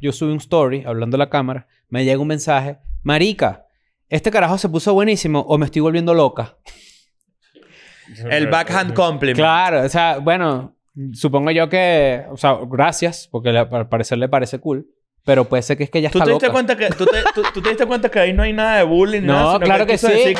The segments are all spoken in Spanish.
yo subí un story hablando a la cámara, me llega un mensaje, marica, este carajo se puso buenísimo o me estoy volviendo loca. El backhand compliment. Claro, o sea, bueno, supongo yo que, o sea, gracias, porque le- al parecer le parece cool, pero puede ser que es que ya ¿Tú está te, diste loca. cuenta que, tú, te, tú- tú te diste cuenta que ahí no hay nada de bullying? No, nada, claro que sí. decir-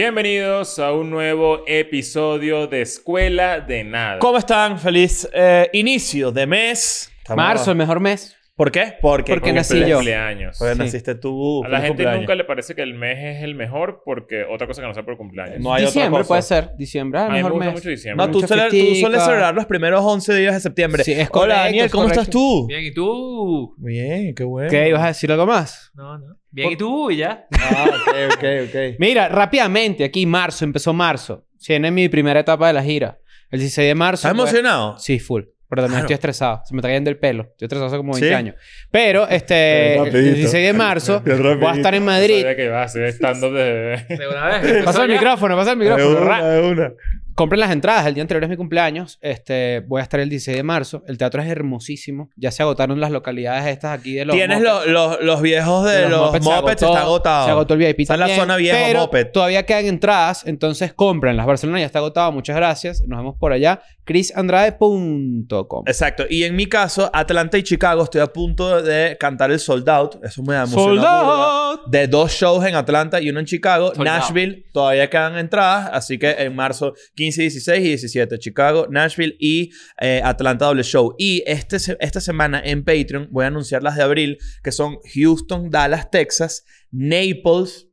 Bienvenidos a un nuevo episodio de Escuela de Nada. ¿Cómo están? Feliz eh, inicio de mes. Estamos- Marzo, el mejor mes. ¿Por qué? Porque, Porque nací yo. cumpleaños. Porque Sí. naciste tú. A la gente cumpleaños. nunca le parece que el mes es el mejor porque otra cosa que no sea por cumpleaños. No hay otra diciembre cosa. puede ser, diciembre, ah, a mí me mejor gusta mes. mucho diciembre. No, tú, suele- tú sueles celebrar los primeros 11 días de septiembre. Sí, es Hola, correcto, Daniel, es ¿cómo correcto. estás tú? Bien, ¿y tú? Bien, qué bueno. ¿Qué? ¿Ibas a decir algo más? No, no. Bien, ¿y tú? Y ya. Ah, ok, ok, ok. Mira, rápidamente, aquí marzo, empezó marzo. Tiene mi primera etapa de la gira. El 16 de marzo. ¿Estás fue- emocionado? Sí, full. Pero también Claro. estoy estresado. Se me está cayendo el pelo. Estoy estresado hace como 20 ¿Sí? años. Pero, este... El rapidito. 16 de marzo voy a estar en Madrid. sabía que iba a hacer stand-up de... De una vez. Pasa el micrófono, pasa el De micrófono. una, Ra- de una. Compren las entradas. El día anterior es mi cumpleaños. Este, voy a estar el 16 de marzo. El teatro es hermosísimo. Ya se agotaron las localidades estas aquí de los... Tienes los, los, viejos de, los, Muppets, se agotó, está agotado. Se agotó el VIP Está en la también, zona viejo pero Muppet. todavía quedan entradas. Entonces compren. Las Barcelona ya está agotado. Muchas gracias. Nos vemos por allá. chrisandrade.com Exacto. Y en mi caso, Atlanta y Chicago, estoy a punto de cantar el Sold Out. Eso me burda. out. De dos shows en Atlanta y uno en Chicago. Sold out. Nashville, todavía quedan entradas. Así que en marzo 15, 16 y 17. Chicago, Nashville y eh, Atlanta doble show. Y este, esta semana en Patreon voy a anunciar las de abril, que son Houston, Dallas, Texas, Naples,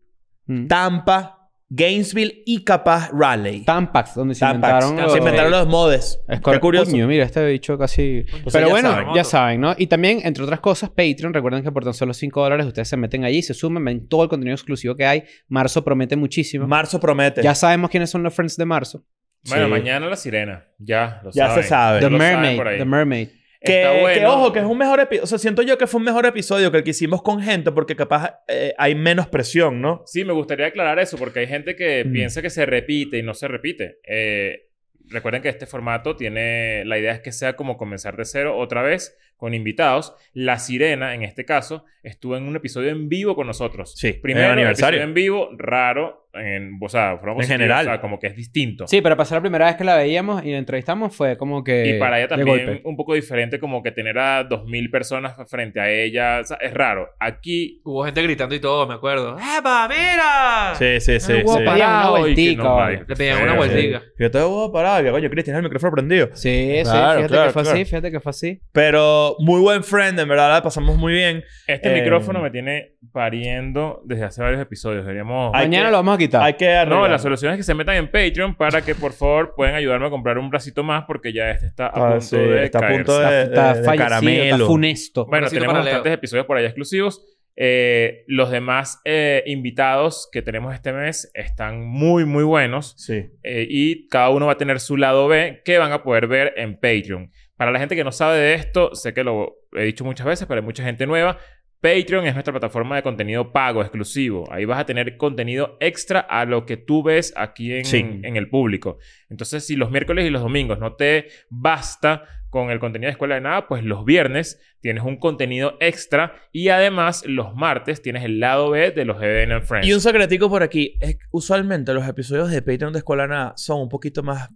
Mm. Tampa, Gainesville y capaz Raleigh. Tampax, donde se Tampax. inventaron Se los... inventaron los modes. Es Qué curioso. Coño, mira, este bicho casi... Pues Pero ya bueno, saben. ya saben, ¿no? Y también, entre otras cosas, Patreon. Recuerden que por tan solo 5 dólares ustedes se meten allí, se suman, ven todo el contenido exclusivo que hay. Marzo promete muchísimo. Marzo promete. ya sabemos quiénes son los friends de marzo. Bueno, Sí. mañana la sirena. Ya, lo Ya saben. se sabe. The Mermaid. The Mermaid. Que, Está bueno. que, ojo, que es un mejor episodio. O sea, siento yo que fue un mejor episodio que el que hicimos con gente porque capaz eh, hay menos presión, ¿no? Sí, me gustaría aclarar eso porque hay gente que Mm. piensa que se repite y no se repite. Eh, recuerden que este formato tiene... La idea es que sea como comenzar de cero otra vez con invitados. La Sirena, en este caso, estuvo en un episodio en vivo con nosotros. Sí, Primero, en aniversario. episodio en vivo, raro. En, o sea, forma En general. O sea, como que es distinto. Sí, pero pasar la primera vez que la veíamos y la entrevistamos fue como que... Y para ella también un poco diferente como que tener a 2.000 personas frente a ella. O sea, es raro. Aquí... Hubo gente gritando y todo, me acuerdo. ¡Epa, mira! Sí, sí, sí. hubo sí. una Parado vueltica, no. Le pedían una Sí, vueltica. Yo te a parar, que coño, Cristian, el micrófono prendido. Sí, sí. Claro, fíjate claro, que fue claro. así, fíjate que fue así. Pero muy buen friend, en verdad, la pasamos muy bien. Este Eh, micrófono me tiene pariendo desde hace varios episodios. Deberíamos... Mañana que- lo vamos a quitar. Hay que No, la solución es que se metan en Patreon para que por favor puedan ayudarme a comprar un bracito más porque ya este está a Ah, punto sí, de está a punto de, está de- de fallecido, caramelo. está funesto. Bueno, tenemos Leo. bastantes episodios por allá exclusivos. Eh, los demás eh, invitados que tenemos este mes están muy, muy buenos. Sí. Eh, y cada uno va a tener su lado B que van a poder ver en Patreon. Para la gente que no sabe de esto, sé que lo he dicho muchas veces, pero hay mucha gente nueva. Patreon es nuestra plataforma de contenido pago exclusivo. Ahí vas a tener contenido extra a lo que tú ves aquí en, Sí. en el público. Entonces, si los miércoles y los domingos no te basta con el contenido de Escuela de Nada, pues los viernes tienes un contenido extra y además los martes tienes el lado B de los EDN and Friends. Y un secretico por aquí. Es usualmente los episodios de Patreon de Escuela Nada son un poquito más,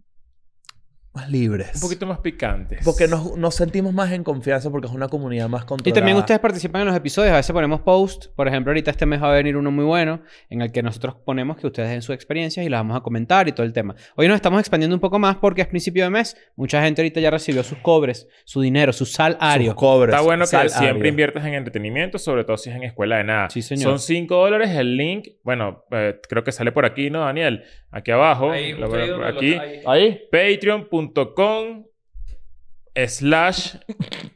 más libres. un poquito más picantes. Porque nos, nos sentimos más en confianza porque es una comunidad más Y controlada. también ustedes participan en los episodios. A veces ponemos post. Por ejemplo, ahorita este mes va a venir uno muy bueno en el que nosotros ponemos que ustedes den sus experiencias y las vamos a comentar y todo el tema. Hoy nos estamos expandiendo un poco más porque es principio de mes. Mucha gente ahorita ya recibió sus cobres, su dinero, su Sus cobres. Está bueno que siempre ario. inviertas en entretenimiento, sobre todo si es en escuela de nada. Sí, señor. Son 5 dólares el link. Bueno, eh, creo que sale por aquí, ¿no, Daniel? Aquí abajo. Ahí, Lo aquí. ahí. Ahí. Patreon.com slash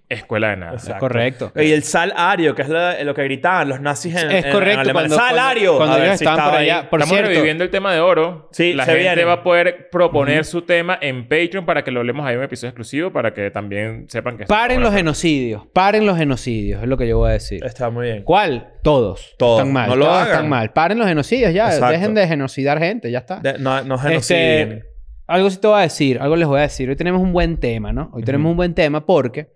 escuela de nada. Exacto. Correcto. Y el salario, que es lo, lo que gritaban los nazis en, Es en- correcto, en Alemania. cuando- ¡Salario! cuando ver ellos si estaban por allá. Por Estamos cierto- reviviendo el tema de oro. Sí, la se gente viene. va a poder proponer su tema en Patreon para que lo hablemos ahí en un episodio exclusivo para que también sepan que Paren los genocidios. Paren los genocidios, es lo que yo voy a decir. Está muy bien. ¿Cuál? Todos. Todos. Están mal. No lo todos hagan. están mal. Paren los genocidios ya. Exacto. Dejen de genocidar gente. Ya está. De- no, no Este, genociden. Algo sí te voy a decir. Algo les voy a decir. Hoy tenemos un buen tema, ¿no? Hoy tenemos un buen tema porque...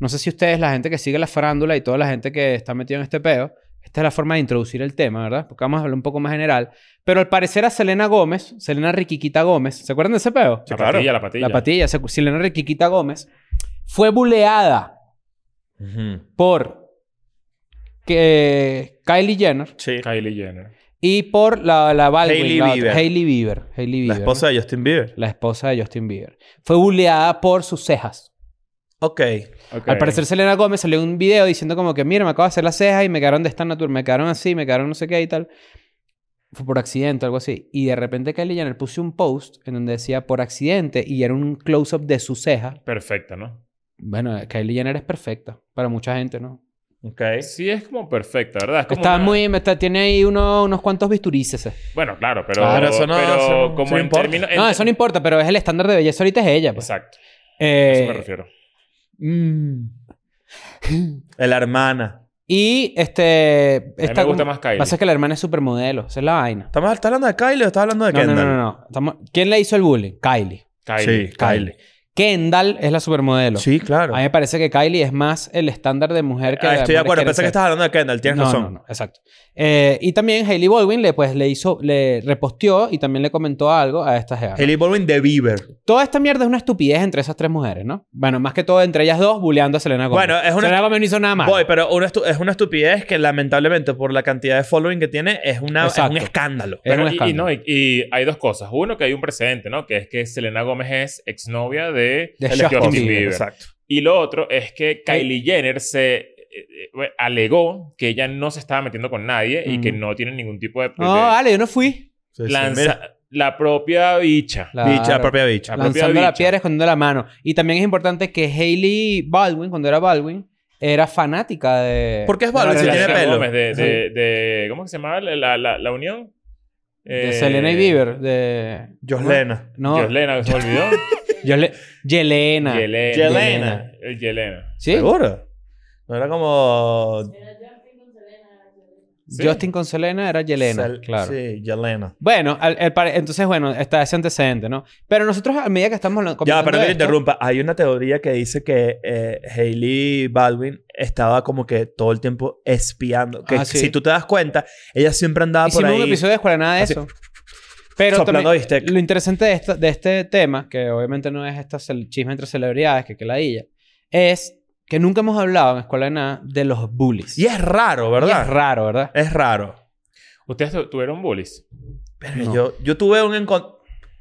No sé si ustedes, la gente que sigue la farándula y toda la gente que está metida en este peo... Esta es la forma de introducir el tema, ¿verdad? Porque vamos a hablar un poco más general. Pero al parecer a Selena Gómez... Selena Riquiquita Gómez... ¿Se acuerdan de ese peo? La claro. patilla, la patilla. La patilla. se- Selena Riquiquita Gómez... Fue buleada por... Que Kylie Jenner... Sí. Kylie Jenner. Y por la, la Baldwin, Hailey la otra- Bieber. Hailey Bieber. Hailey La esposa ¿no? de Justin Bieber. La esposa de Justin Bieber. Fue bulleada por sus cejas. Ok. Ok. Al parecer Selena Gómez salió un video diciendo como que, mira, me acabo de hacer las cejas y me quedaron de esta natura, me quedaron así, me quedaron no sé qué y tal. Fue por accidente, algo así. Y de repente Kylie Jenner puso un post en donde decía por accidente y era un close-up de su ceja. Perfecta, ¿no? Bueno, Kylie Jenner es perfecta para mucha gente, ¿no? Ok. Sí, es como perfecta, ¿verdad? Es como Está una- muy... está- tiene ahí uno- unos cuantos bisturices. Bueno, claro, pero... Claro, eso no- pero eso no- como eso no en importa. términos... en- No, eso no importa, pero es el estándar de belleza ahorita es ella. Pues. Exacto. Eh, A eso me refiero. Mm. La hermana. Y este. me gusta más Kylie. Pasa que la hermana es supermodelo. Esa es la vaina. ¿Estás ¿estás hablando de Kylie o estás hablando de No, no, Kendall? no, no. no. Estamos- ¿Quién le hizo el bullying? Kylie. Kylie. Sí, Kylie. Kendall es la supermodelo. Sí, claro. A mí me parece que Kylie es más el estándar de mujer que. Ah, estoy de acuerdo. Pensé que estabas hablando de Kendall. Tienes no, razón. No, no, exacto. Eh, y también Hailey Baldwin le, pues, le hizo, le reposteó y también le comentó algo a esta. ¿no? Hailey Baldwin de Bieber. Toda esta mierda es una estupidez entre esas tres mujeres, ¿no? Bueno, más que todo entre ellas dos, bulleando a Selena Gomez. Bueno, es una- Selena Gomez no hizo nada más. Voy, pero una es una estupidez que lamentablemente por la cantidad de following que tiene es, una, es un escándalo. Es Pero un y- y, escándalo. no, y, y hay dos cosas. Uno, que hay un precedente, ¿no? Que es que Selena Gómez es exnovia de, De El Justin esposo. Bieber. Exacto. Y lo otro es que Kylie Jenner se eh, eh, alegó que ella no se estaba metiendo con nadie y Ujú. que no tiene ningún tipo de... No, de- vale, yo no fui. Sí, sí, lanza- la propia bicha. Claro. Bicha, la propia bicha. La propia Lanzando la bicha. piedra, escondiendo la mano. Y también es importante que Hailey Baldwin, cuando era Baldwin, era fanática de... ¿Por qué es de Baldwin si tiene pelo? Gómez de, de, de- ¿Cómo se llamaba la, la, la, la unión? De Eh, Selena y Bieber. De... Joslena. No. Yoslena, ¿se me Yelena. Yelena. Yelena. El Yelena. ¿Sí? ¿Seguro? No era como... Sí. Justin con Selena era Yelena. Sel- claro. Sí, Yelena. Bueno, al- el pare- entonces, bueno, está ese antecedente, ¿no? Pero nosotros, a medida que estamos Ya, pero que interrumpa. Hay una teoría que dice que eh, Hailey Baldwin estaba como que todo el tiempo espiando. Que Ah, sí. si tú te das cuenta, ella siempre andaba por Hicimos ahí. un episodio de escuela nada de así, eso. Pero soplando también, bistec. lo interesante de, esta- de este tema, que obviamente no es esta chisme entre celebridades, que que la ella, es que nunca hemos hablado en escuela de nada de los bullies. Y es raro, Y ¿verdad? es raro, ¿verdad? Es raro. ¿Ustedes tu- tuvieron bullies? Pero No. yo, yo tuve un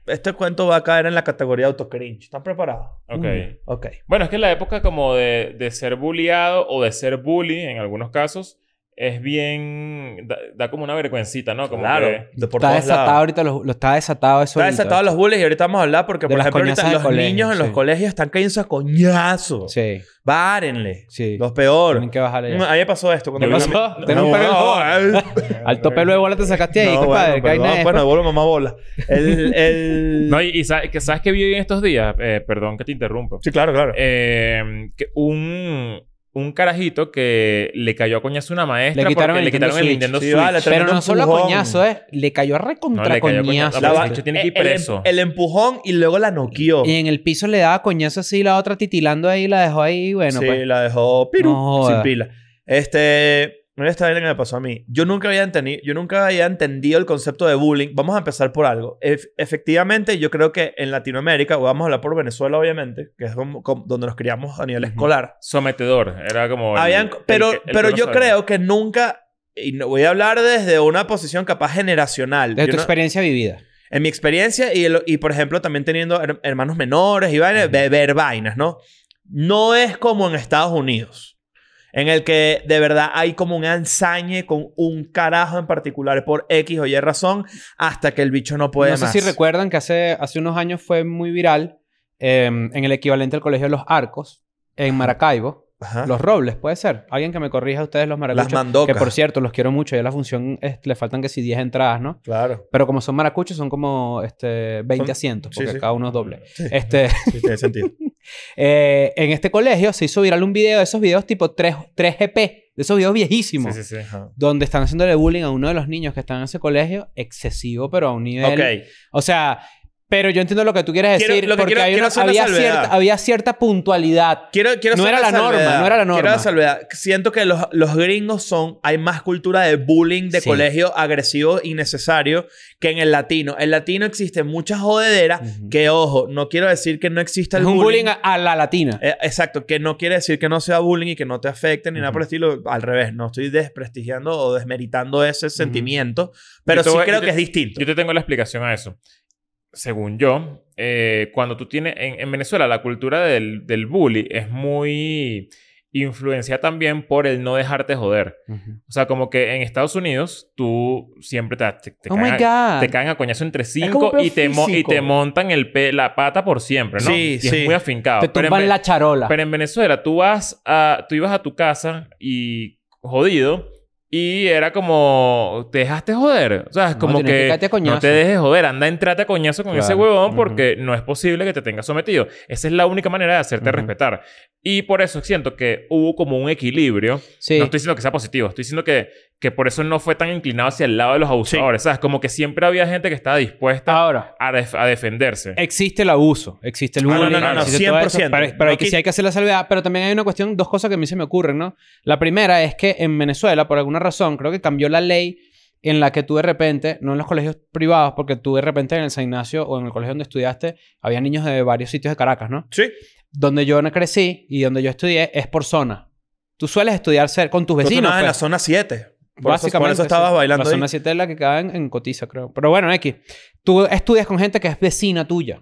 Este cuento va a caer en la categoría de autocringe. ¿Están preparados? Ok. Mm. Ok. Bueno, es que la época como de, de ser bulliado o de ser bully, en algunos casos, es bien... Da, da como una vergüencita, ¿no? Como claro. que- De por está todos desatado lados. ahorita, lo, lo está desatado eso Está ahorita. desatado los bullies y ahorita vamos a hablar porque, De por las ejemplo, ahorita de los colegio, niños en los colegios están cayendo a coñazos. Sí, Várenle. sí. Los peor. Tienen que. A mí me pasó esto. Cuando ¿Qué vi pasó? Tengo un No, pelo no, bola. Al tope luego bola te sacaste ahí, No, compadre. bueno, nada bueno, después. vuelvo mamá bola. El, el... No, y, y sabes, que, ¿sabes qué vi en estos días? Eh, perdón que te interrumpa. Sí, claro, claro. Eh, que un, un carajito que le cayó a coñazo a una maestra Le quitaron porque el le quitaron el Nintendo Sí, Switch. vale, Pero no solo a coñazo, ¿eh? Le cayó a No, recontra le cayó a coñazo. coñazo. La La va- bicho tiene que ir el- preso. El, empujón y luego la noqueó. Y en el piso le daba coñazo así, la otra titilando ahí, la dejó ahí, bueno, sí, pues. la dejó piru, No sin pila. Este... Mira esta vaina que me pasó a mí. Yo nunca había entendido, yo nunca había entendido el concepto de bullying. Vamos a empezar por algo. Ef- efectivamente, yo creo que en Latinoamérica, o vamos a hablar por Venezuela, obviamente, que es como- como donde nos criamos a nivel Ujú. escolar. Sometedor. Era como... el- Habían, el pero que- el pero yo no sabe. creo que nunca, y no, voy a hablar desde una posición capaz generacional. De tu no- experiencia vivida. en mi experiencia y, el- y por ejemplo, también teniendo her- hermanos menores y vainas, de ver vainas, ¿no? No es como en Estados Unidos, en el que de verdad hay como un ensañe con un carajo en particular por X o Y razón hasta que el bicho no puede no sé más. si recuerdan que hace, hace unos años fue muy viral eh, en el equivalente al colegio de los Arcos, en Maracaibo. Ajá. Los Robles, puede ser. Alguien que me corrija a ustedes los maracuchos. mandocas. Que por cierto, los quiero mucho. Ya la función es- le faltan que si 10 entradas, ¿no? Claro. Pero como son maracuchos, son como este, 20 Son- asientos, sí, porque sí. cada uno es doble. Sí. Este, Sí, tiene sentido. eh, en este colegio se hizo viral un video de esos videos tipo 3, 3GP, de esos videos viejísimos, Sí, sí, sí. Ajá. donde están haciéndole bullying a uno de los niños que están en ese colegio, excesivo, pero a un nivel. O sea, pero yo entiendo lo que tú quieres Quiero- decir, lo que porque quiero- hay quiero una- hacer una había, cierta, había cierta puntualidad. Quiero, quiero No era la norma, no era la norma. Quiero la salvedad. Siento que los, los gringos son... Hay más cultura de bullying de Sí. colegio agresivo innecesario que en el latino. En el latino existe mucha jodedera Ujú. que, ojo, no quiero decir que no exista Es el un bullying. bullying a, a la latina. Eh, exacto, que no quiere decir que no sea bullying y que no te afecte ni nada por el estilo. Al revés, no estoy desprestigiando o desmeritando ese sentimiento, pero Yo sí voy- creo te- que es distinto. Yo te tengo la explicación a eso. Según yo, eh, cuando tú tienes... En, en Venezuela la cultura del, del bully es muy influenciada también por el no dejarte joder. O sea, como que en Estados Unidos tú siempre te, te, Oh caen, a- te caen a coñazo entre cinco y te, y te montan el pe- la pata por siempre, ¿no? Sí, y sí. es muy afincado. Te Pero en tumban Ve- la charola. pero en Venezuela tú vas a... Tú ibas a tu casa y... Jodido. Y era como... Te dejaste joder. O sea, es No, como que que... no te dejes joder. Anda, entrate a coñazo con Claro. ese huevón porque no es posible que te tenga sometido. Esa es la única manera de hacerte Ujú. respetar. Y por eso siento que hubo como un equilibrio. Sí. No estoy diciendo que sea positivo. Estoy diciendo que, que por eso no fue tan inclinado hacia el lado de los abusadores. ¿Sabes? Como que siempre había gente que estaba dispuesta Ahora, a, def- a defenderse. existe el abuso, existe el Ah, no, bullying. no, no, no, eso, 100%. Pero, pero hay que, No sí hay que hacer la salvedad. Pero también hay una cuestión, dos cosas que a mí se me ocurren, ¿no? La primera es que en Venezuela, por alguna razón, creo que cambió la ley en la que tú de repente, no en los colegios privados, porque tú de repente en el San Ignacio o en el colegio donde estudiaste, había niños de varios sitios de Caracas, ¿no? Sí. Donde yo no crecí y donde yo estudié es por zona. Tú sueles estudiar con tus Tú vecinos. estabas en la pues. zona 7. Por eso, por Básicamente. eso estabas sí. bailando La ahí. zona 7 es la que queda en, en Cotiza, creo. Pero bueno, X. Tú estudias con gente que es vecina tuya.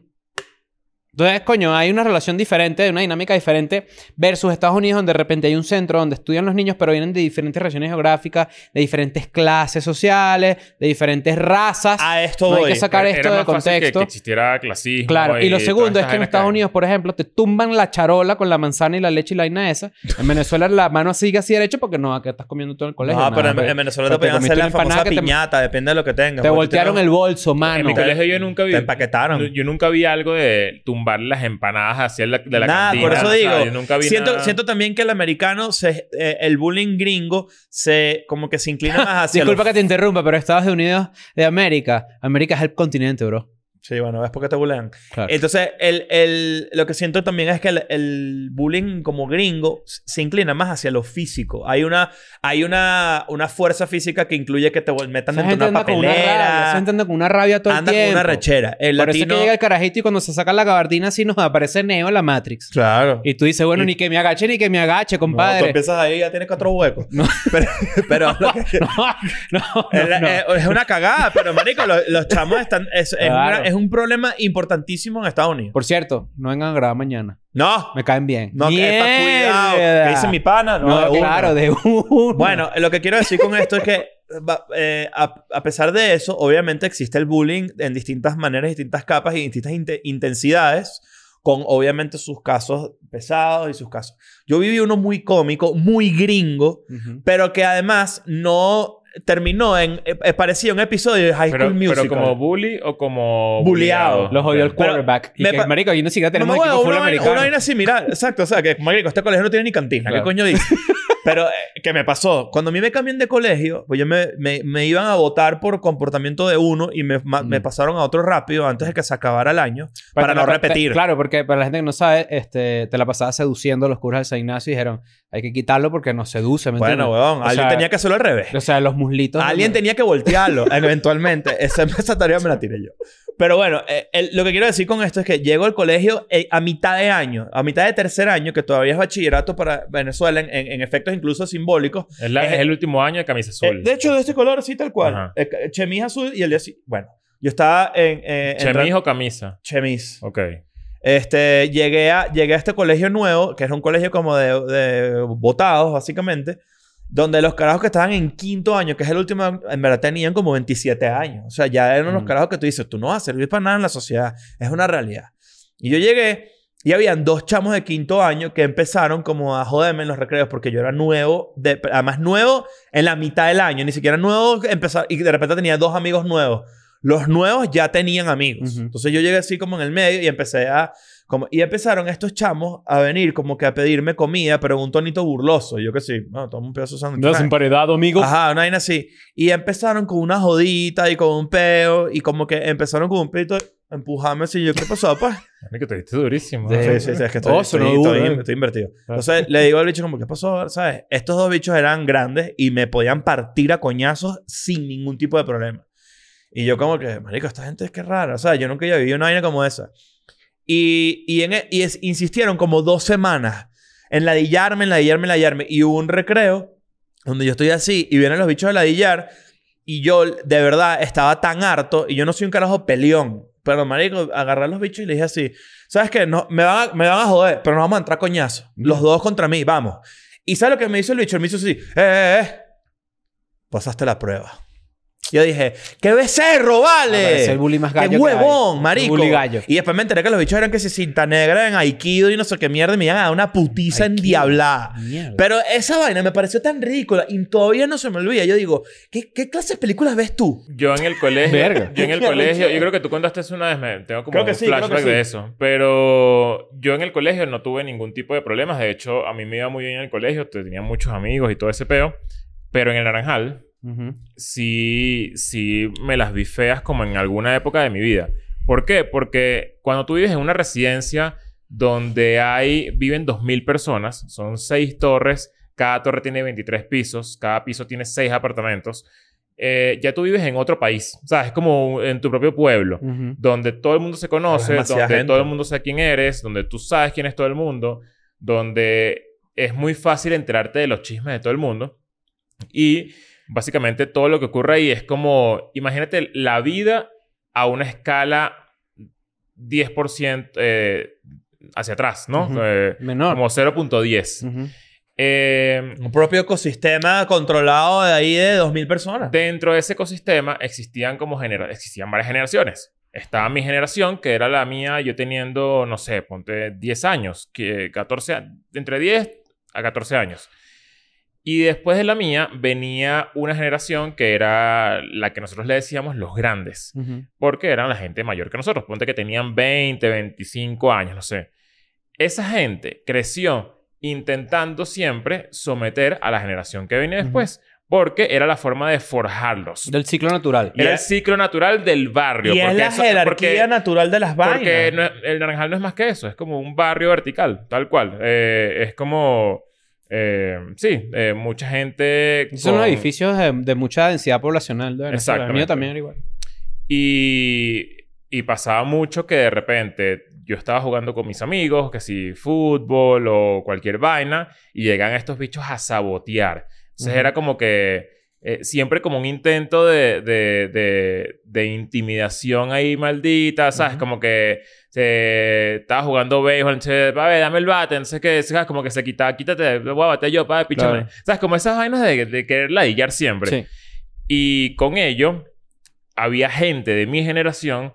Entonces, coño, hay una relación diferente, una dinámica diferente versus Estados Unidos, donde de repente hay un centro donde estudian los niños, pero vienen de diferentes regiones geográficas, de diferentes clases sociales, de diferentes razas. A esto no hay voy. que sacar Era esto de fácil que- contexto. Que, existiera clasismo. Claro, y lo todas segundo es que en Estados hay. Unidos, por ejemplo, te tumban la charola con la manzana y la leche y la vaina esa. En Venezuela la mano sigue así derecho porque no, acá estás comiendo todo en el colegio. No, pero en, en Venezuela te podían hacer la famosa que te- piñata, depende de lo que tengas. Te voltearon tienes- el bolso, En mano. mi colegio yo nunca vi... Te empaquetaron. Yo, yo nunca vi algo de tumbar las empanadas hacia la, de la Nada, cantina. por eso digo. yo nunca vi siento, nada. siento también que el americano, se, eh, el bullying gringo, se como que se inclina más hacia. Disculpa los- que te interrumpa, pero Estados Unidos de América, América es el continente, bro. Sí, bueno, ves por qué te bullean. Claro. Entonces, el, el- lo que siento también es que el, el bullying como gringo se inclina más hacia lo físico. Hay una, hay una, una fuerza física que incluye que te metan dentro de una con rabia, papelera. anda con una rabia todo el tiempo. con una rechera. El Por eso es latino... que llega el carajito y cuando se saca la gabardina así nos aparece Neo en la Matrix. Claro. Y tú dices, bueno, Y- ni que me agache ni que me agache, No, tú compadre. empiezas ahí ya tienes cuatro huecos. Pero, pero que- no, no, Es, no, es una cagada, pero marico, lo- los, chamos están. Es, es una- es un problema importantísimo en Estados Unidos. Por cierto, no vengan a grabar mañana. No, Me caen bien. no, que cuidado. ¿Qué dice mi pana? No, No, de una. claro, de uno. Bueno, lo que quiero decir con esto es que, va- eh, a, a pesar de eso, obviamente existe el bullying en distintas maneras, distintas capas y distintas inte- intensidades, con obviamente sus casos pesados y sus casos. Yo viví uno muy cómico, muy gringo, Ujú. pero que además no terminó en. eh, eh, parecía un episodio de High Pero, School Musical. pero como bully o como... Bulleado. Los odió el Ok. Pero quarterback. y me que, marico, aquí ni siquiera tenemos No, equipo una, americano. una vaina similar, exacto. O sea, que, marico, este colegio no tiene ni cantina. Claro. ¿Qué coño dice? Pero, eh, ¿qué me pasó? Cuando a mí me cambian de colegio, pues yo me, me, me iban a votar por comportamiento de uno y me, ma- Mm. me pasaron a otro rápido antes de que se acabara el año para, te no la- repetir. te- claro, porque para la gente que no sabe, este, te la pasaba seduciendo a los curas del San Ignacio y dijeron, hay que quitarlo porque nos seduce, ¿me bueno, entiendes? weón, O alguien sea, tenía que hacerlo al revés. O sea, los muslitos... Alguien tenía que voltearlo eventualmente. Esa, esa tarea me la tiré yo. Pero bueno, eh, el- lo que quiero decir con esto es que llego al colegio eh, a mitad de año, a mitad de tercer año, que todavía es bachillerato para Venezuela, en, en- en efectos incluso simbólicos. Es, la- Es- es el último año de camisa azul. Eh, de hecho, de este color, sí, tal cual. Eh, chemis azul y el día Bueno, yo estaba en. eh, ¿Chemis o camisa? chemis. Ok. Este, llegué a, llegué a este colegio nuevo, que era un colegio como de, de votados, básicamente, donde los carajos que estaban en quinto año, que es el último, en verdad tenían como 27 años. O sea, ya eran los Mm. carajos que tú dices, tú no vas a servir para nada en la sociedad. Es una realidad. Y yo llegué y habían dos chamos de quinto año que empezaron como a joderme en los recreos porque yo era nuevo, de, además nuevo en la mitad del año, ni siquiera nuevo empezar y de repente tenía dos amigos nuevos. Los nuevos ya tenían amigos. Ujú. Entonces yo llegué así como en el medio y empecé a como y empezaron estos chamos a venir como que a pedirme comida, pero un tonito burloso. Yo que sí, no, toma un pedazo de sándwich. No, emparedado, amigo. Ajá, una vaina así. Y empezaron con una jodita y con un peo. Y como que empezaron con un pedito a empujarme así. Yo, ¿qué pasó, pues? que te viste durísimo. Sí. Sí, sí, sí, es que estoy, Oh, estoy, estoy- duro, eh. estoy invertido. Entonces le digo al bicho como, ¿qué pasó? ¿Sabes? Estos dos bichos eran grandes y me podían partir a coñazos sin ningún tipo de problema. Y yo como que, marico, esta gente es que rara. O sea, yo nunca había vivido una vaina como esa. Y, y, en, e- y es- insistieron como dos semanas en ladillarme, en ladillarme, en ladillarme. Y hubo un recreo donde yo estoy así y vienen los bichos a ladillar. Y yo, de verdad, estaba tan harto. Y yo no soy un carajo peleón. Pero, marico, agarré a los bichos y les dije así... ¿Sabes qué? No, me, van a, me van a joder, pero nos vamos a entrar coñazo. Los dos contra mí, vamos. ¿Y sabes lo que me hizo el bicho? Él me hizo así... ¡Eh, eh, eh! Pasaste la prueba. Yo dije... ¡Qué becerro, vale! Es el bully más gallo. ¡Qué que huevón, hay. marico! Bully gallo. Y después me enteré que los bichos eran que se cinta negra en Aikido y no sé qué mierda. Y me iban a dar una putiza Aikido. endiablada. Mierda. Pero esa vaina me pareció tan ridícula y todavía no se me olvida. Yo digo, ¿qué, qué clase de películas ves tú? Yo en el colegio, Verga. yo en el colegio, yo creo que tú contaste eso una vez, me, tengo como Creo que un sí, que flashback sí. de eso. Pero yo en el colegio no tuve ningún tipo de problemas. De hecho, a mí me iba muy bien en el colegio, tenía muchos amigos y todo ese peo. Pero en el Naranjal, Sí, sí me las vi feas como en alguna época de mi vida. ¿Por qué? Porque cuando tú vives en una residencia donde hay, viven 2.000 personas, son 6 torres, cada torre tiene 23 pisos, cada piso tiene 6 apartamentos, eh, ya tú vives en otro país, o sea, es como en tu propio pueblo, Ujú. donde todo el mundo se conoce, donde gente. todo el mundo sabe quién eres, donde tú sabes quién es todo el mundo, donde es muy fácil enterarte de los chismes de todo el mundo. Y básicamente todo lo que ocurre ahí es como, imagínate la vida a una escala 10% eh, hacia atrás, ¿no? Ujú. Eh, Menor. como 0.10. Ujú. Eh, Un propio ecosistema controlado de ahí de 2.000 personas. dentro de ese ecosistema existían como genera existían varias generaciones. Estaba mi generación, que era la mía, yo teniendo, no sé, ponte 10 años, que 14, a- entre 10 a 14 años. Y después de la mía venía una generación que era la que nosotros le decíamos los grandes, Ujú. porque eran la gente mayor que nosotros, ponte que tenían 20, 25 años, no sé. Esa gente creció intentando siempre someter a la generación que venía Ujú. después, porque era la forma de forjarlos. Del ciclo natural. Era el ciclo natural del barrio. Y es la eso- jerarquía porque- natural de las vainas. porque no el naranjal no es más que eso, es como un barrio vertical, tal cual. Eh, es como, eh, sí, eh, mucha gente. Son con- edificios de, de mucha densidad poblacional de Venezuela. El mío también era igual. Y, y pasaba mucho que de repente yo estaba jugando con mis amigos, que si fútbol o cualquier vaina, y llegan estos bichos a sabotear. Entonces Ujú. era como que eh, siempre como un intento de, de, de, de intimidación ahí maldita, ¿sabes? Ujú. Como que se estaba jugando béisbol, entonces, dame el bate, sé qué, ¿sabes? Como que se quitaba, quítate, voy a bater yo, para píchame. Claro. ¿Sabes? Como esas vainas de, de querer ladillar siempre. Sí. Y con ello, había gente de mi generación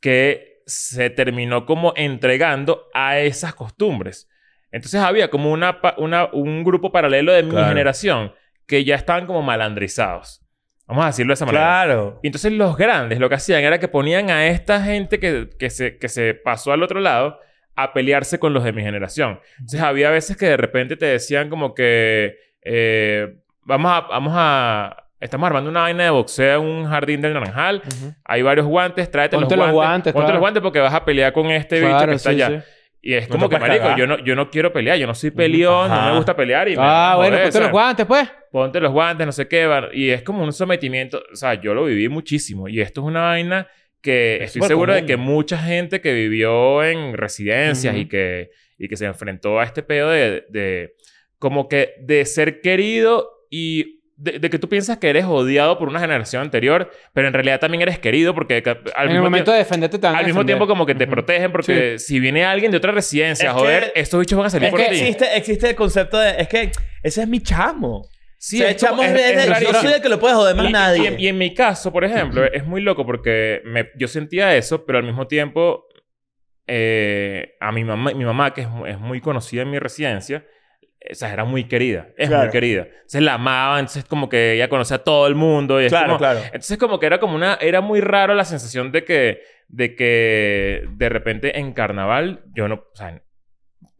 que se terminó como entregando a esas costumbres. Entonces había como una, una- un grupo paralelo de mi Claro. generación que ya estaban como malandrizados. Vamos a decirlo de esa manera. Claro. Y entonces los grandes lo que hacían era que ponían a esta gente que, que, se, que se pasó al otro lado a pelearse con los de mi generación. Entonces había veces que de repente te decían como que eh, vamos a... Vamos a Estamos armando una vaina de boxeo en un jardín del Naranjal. Hay varios guantes. Tráete Ponte los los guantes. guantes, Ponte claro. los guantes porque vas a pelear con este bicho que está sí, allá. sí. Y es No como que, marico, cagar. yo no, yo no quiero pelear. Yo no soy peleón. No me gusta pelear. Y Ah, me bueno, ponte los guantes, pues. ponte los guantes, no sé qué. Y es como un sometimiento. O sea, yo lo viví muchísimo. Y esto es una vaina que Es estoy seguro de que mucha gente que vivió en residencias y, que, y que se enfrentó a este pedo de, de como que de ser querido y de, de que tú piensas que eres odiado por una generación anterior, pero en realidad también eres querido porque al En el mismo momento tiempo... de defenderte a Al mismo tiempo como que te Ujú. protegen porque si viene alguien de otra residencia, Es joder, que- estos bichos van a salir Es por que ti. existe, existe el concepto de... Es que ese es mi chamo. Sí, o sea, es chamo es- es, es es- yo soy el que lo puede joder más Y- nadie. Y, en- y en mi caso, por ejemplo, es muy loco porque me- yo sentía eso, pero al mismo tiempo eh, a mi mamá, mi mamá, que es, es muy conocida en mi residencia, o sea, era muy querida. Es Claro. muy querida. Entonces la amaban, entonces como que ella conocía a todo el mundo. Y Claro, como- claro. Entonces como que era como una... Era muy raro la sensación de que... De que de repente en carnaval yo no... O sea,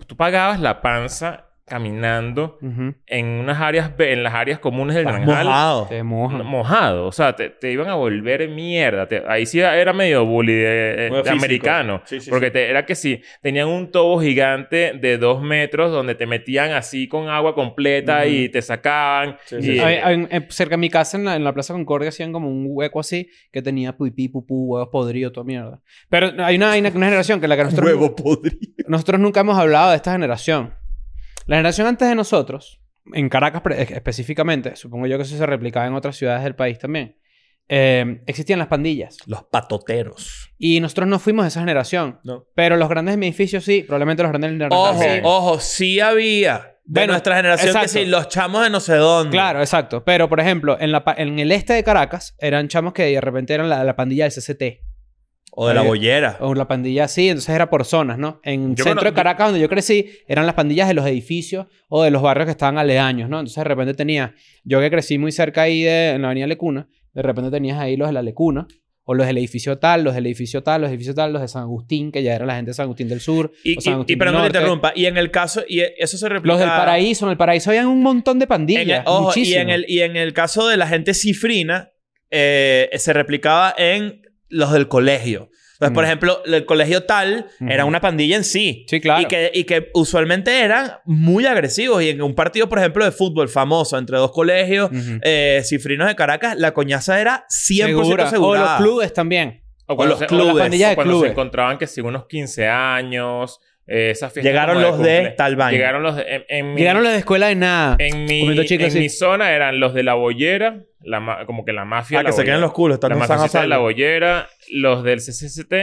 tú pagabas la panza caminando Ujú. en unas áreas... En las áreas comunes del Estás Naranjal. mojado. Te mojan. Mojado. O sea, te, te iban a volver mierda. Te- ahí sí era medio bully de, Muy de americano. Sí, sí, porque sí. te- era que sí, tenían un tobo gigante de dos metros donde te metían así con agua completa Ujú. y te sacaban. Sí, y- sí, sí. Hay- hay- en- cerca de mi casa, en la, en la Plaza Concordia, hacían como un hueco así que tenía pipí, pupú, huevos podridos, toda mierda. Pero hay una, hay una, una generación que la que nosotros, Huevo podrido. nosotros nunca hemos hablado de esta generación. La generación antes de nosotros, en Caracas específicamente, supongo yo que eso se replicaba en otras ciudades del país también, eh, existían las pandillas. Los patoteros. Y nosotros no fuimos de esa generación. No. Pero los grandes edificios sí, probablemente los grandes Ojo, sí. ojo, sí había. De Bueno, nuestra generación que exacto. sí, los chamos de no sé dónde. Claro, exacto. Pero, por ejemplo, en, la, pa- en el este de Caracas eran chamos que de repente eran la, la pandilla del CCT. O de la bollera. O la pandilla así, entonces era por zonas, ¿no? En el centro de Caracas, donde yo crecí, eran las pandillas de los edificios o de los barrios que estaban aledaños, ¿no? Entonces de repente tenía, yo que crecí muy cerca ahí de, en la avenida Lecuna, de repente tenías ahí los de la Lecuna, o los del edificio tal, los del edificio tal, los del edificio tal, los de San Agustín, que ya era la gente de San Agustín del Sur, Y, o San Agustín y del interrumpa. Y en el caso, y eso se replica. Los del Paraíso, en el Paraíso habían un montón de pandillas, el, ojo, y en, el, y en el caso de la gente cifrina, eh, se replicaba en los del colegio. Entonces, por Mm. ejemplo, el colegio tal era una pandilla en sí. Sí, claro. Y que, y que usualmente eran muy agresivos. Y en un partido, por ejemplo, de fútbol famoso entre dos colegios eh, cifrinos de Caracas, la coñaza era 100% Segura. O los clubes también. O cuando, los se, clubes. o las cuando se encontraban que si unos 15 años, eh, esas fiestas Llegaron los de cumple. tal vaina. Llegaron los de... En, en mi, Llegaron los de escuela de nada. en mi, en sí. mi zona eran los de la bollera, la como que la mafia Ah, la que se quedan los culos. Están La en San mafiosita de la bollera, los del CCCT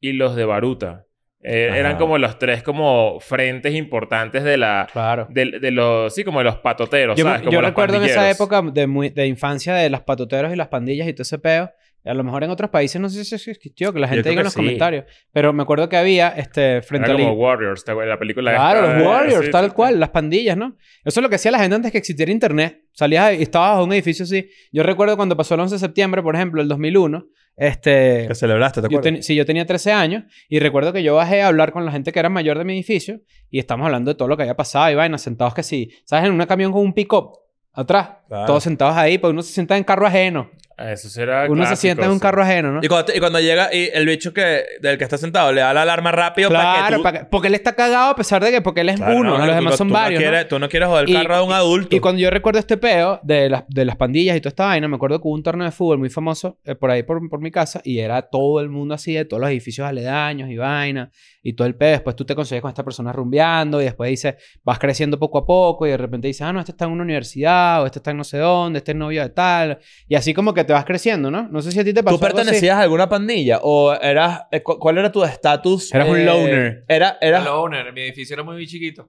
y los de Baruta. Eh, eran como los tres como frentes importantes de la... Claro. De, de los... Sí, como de los patoteros, Yo, ¿sabes? Como yo los recuerdo en esa época de, muy- de infancia de las patoteros y las pandillas y todo ese peo. A lo mejor en otros países no sé si eso existió, que la Yo gente diga en los sí. comentarios. Pero me acuerdo que había este, frente Era a como Warriors, la película Claro, esta los Warriors, sí, tal sí, cual, las pandillas, ¿no? Eso es lo que hacía la gente antes que existiera internet. Salías y estabas bajo un edificio así. Yo recuerdo cuando pasó el 11 de septiembre, por ejemplo, el 2001. Este, Que celebraste, ¿te yo acuerdas? ten- sí, yo tenía 13 años y recuerdo que yo bajé a hablar con la gente que era mayor de mi edificio y estamos hablando de todo lo que había pasado y vainas, sentados que sí, ¿sabes? En un camión con un pick-up atrás, Claro. todos sentados ahí, pues uno se sienta en carro ajeno. Ah, Eso será Uno se sienta en un carro ajeno, ¿no? Y cuando, y cuando llega y el bicho que, del que está sentado le da la alarma rápido para que Claro, tú... que- porque él está cagado a pesar de que porque él es Claro, uno, no, los tú- demás son tú varios. No Tú no quieres joder el Y- carro de un adulto. Y cuando yo recuerdo este peo de las, de las pandillas y toda esta vaina, me acuerdo que hubo un torneo de fútbol muy famoso eh, por ahí por, por mi casa y era todo el mundo así de todos los edificios aledaños y vaina y todo el peo. Después tú te consigues con esta persona rumbeando y después dices, vas creciendo poco a poco y de repente dices, ah, no, este está en una universidad o este está en no sé dónde, este es novio de tal. Y así como que te vas creciendo, ¿no? No sé si a ti te pasó. ¿Tú algo así. pertenecías a alguna pandilla? ¿O eras... eh, cu- ¿Cuál era tu estatus? Eras un eh, loner. Era, Era owner. Mi edificio era muy chiquito.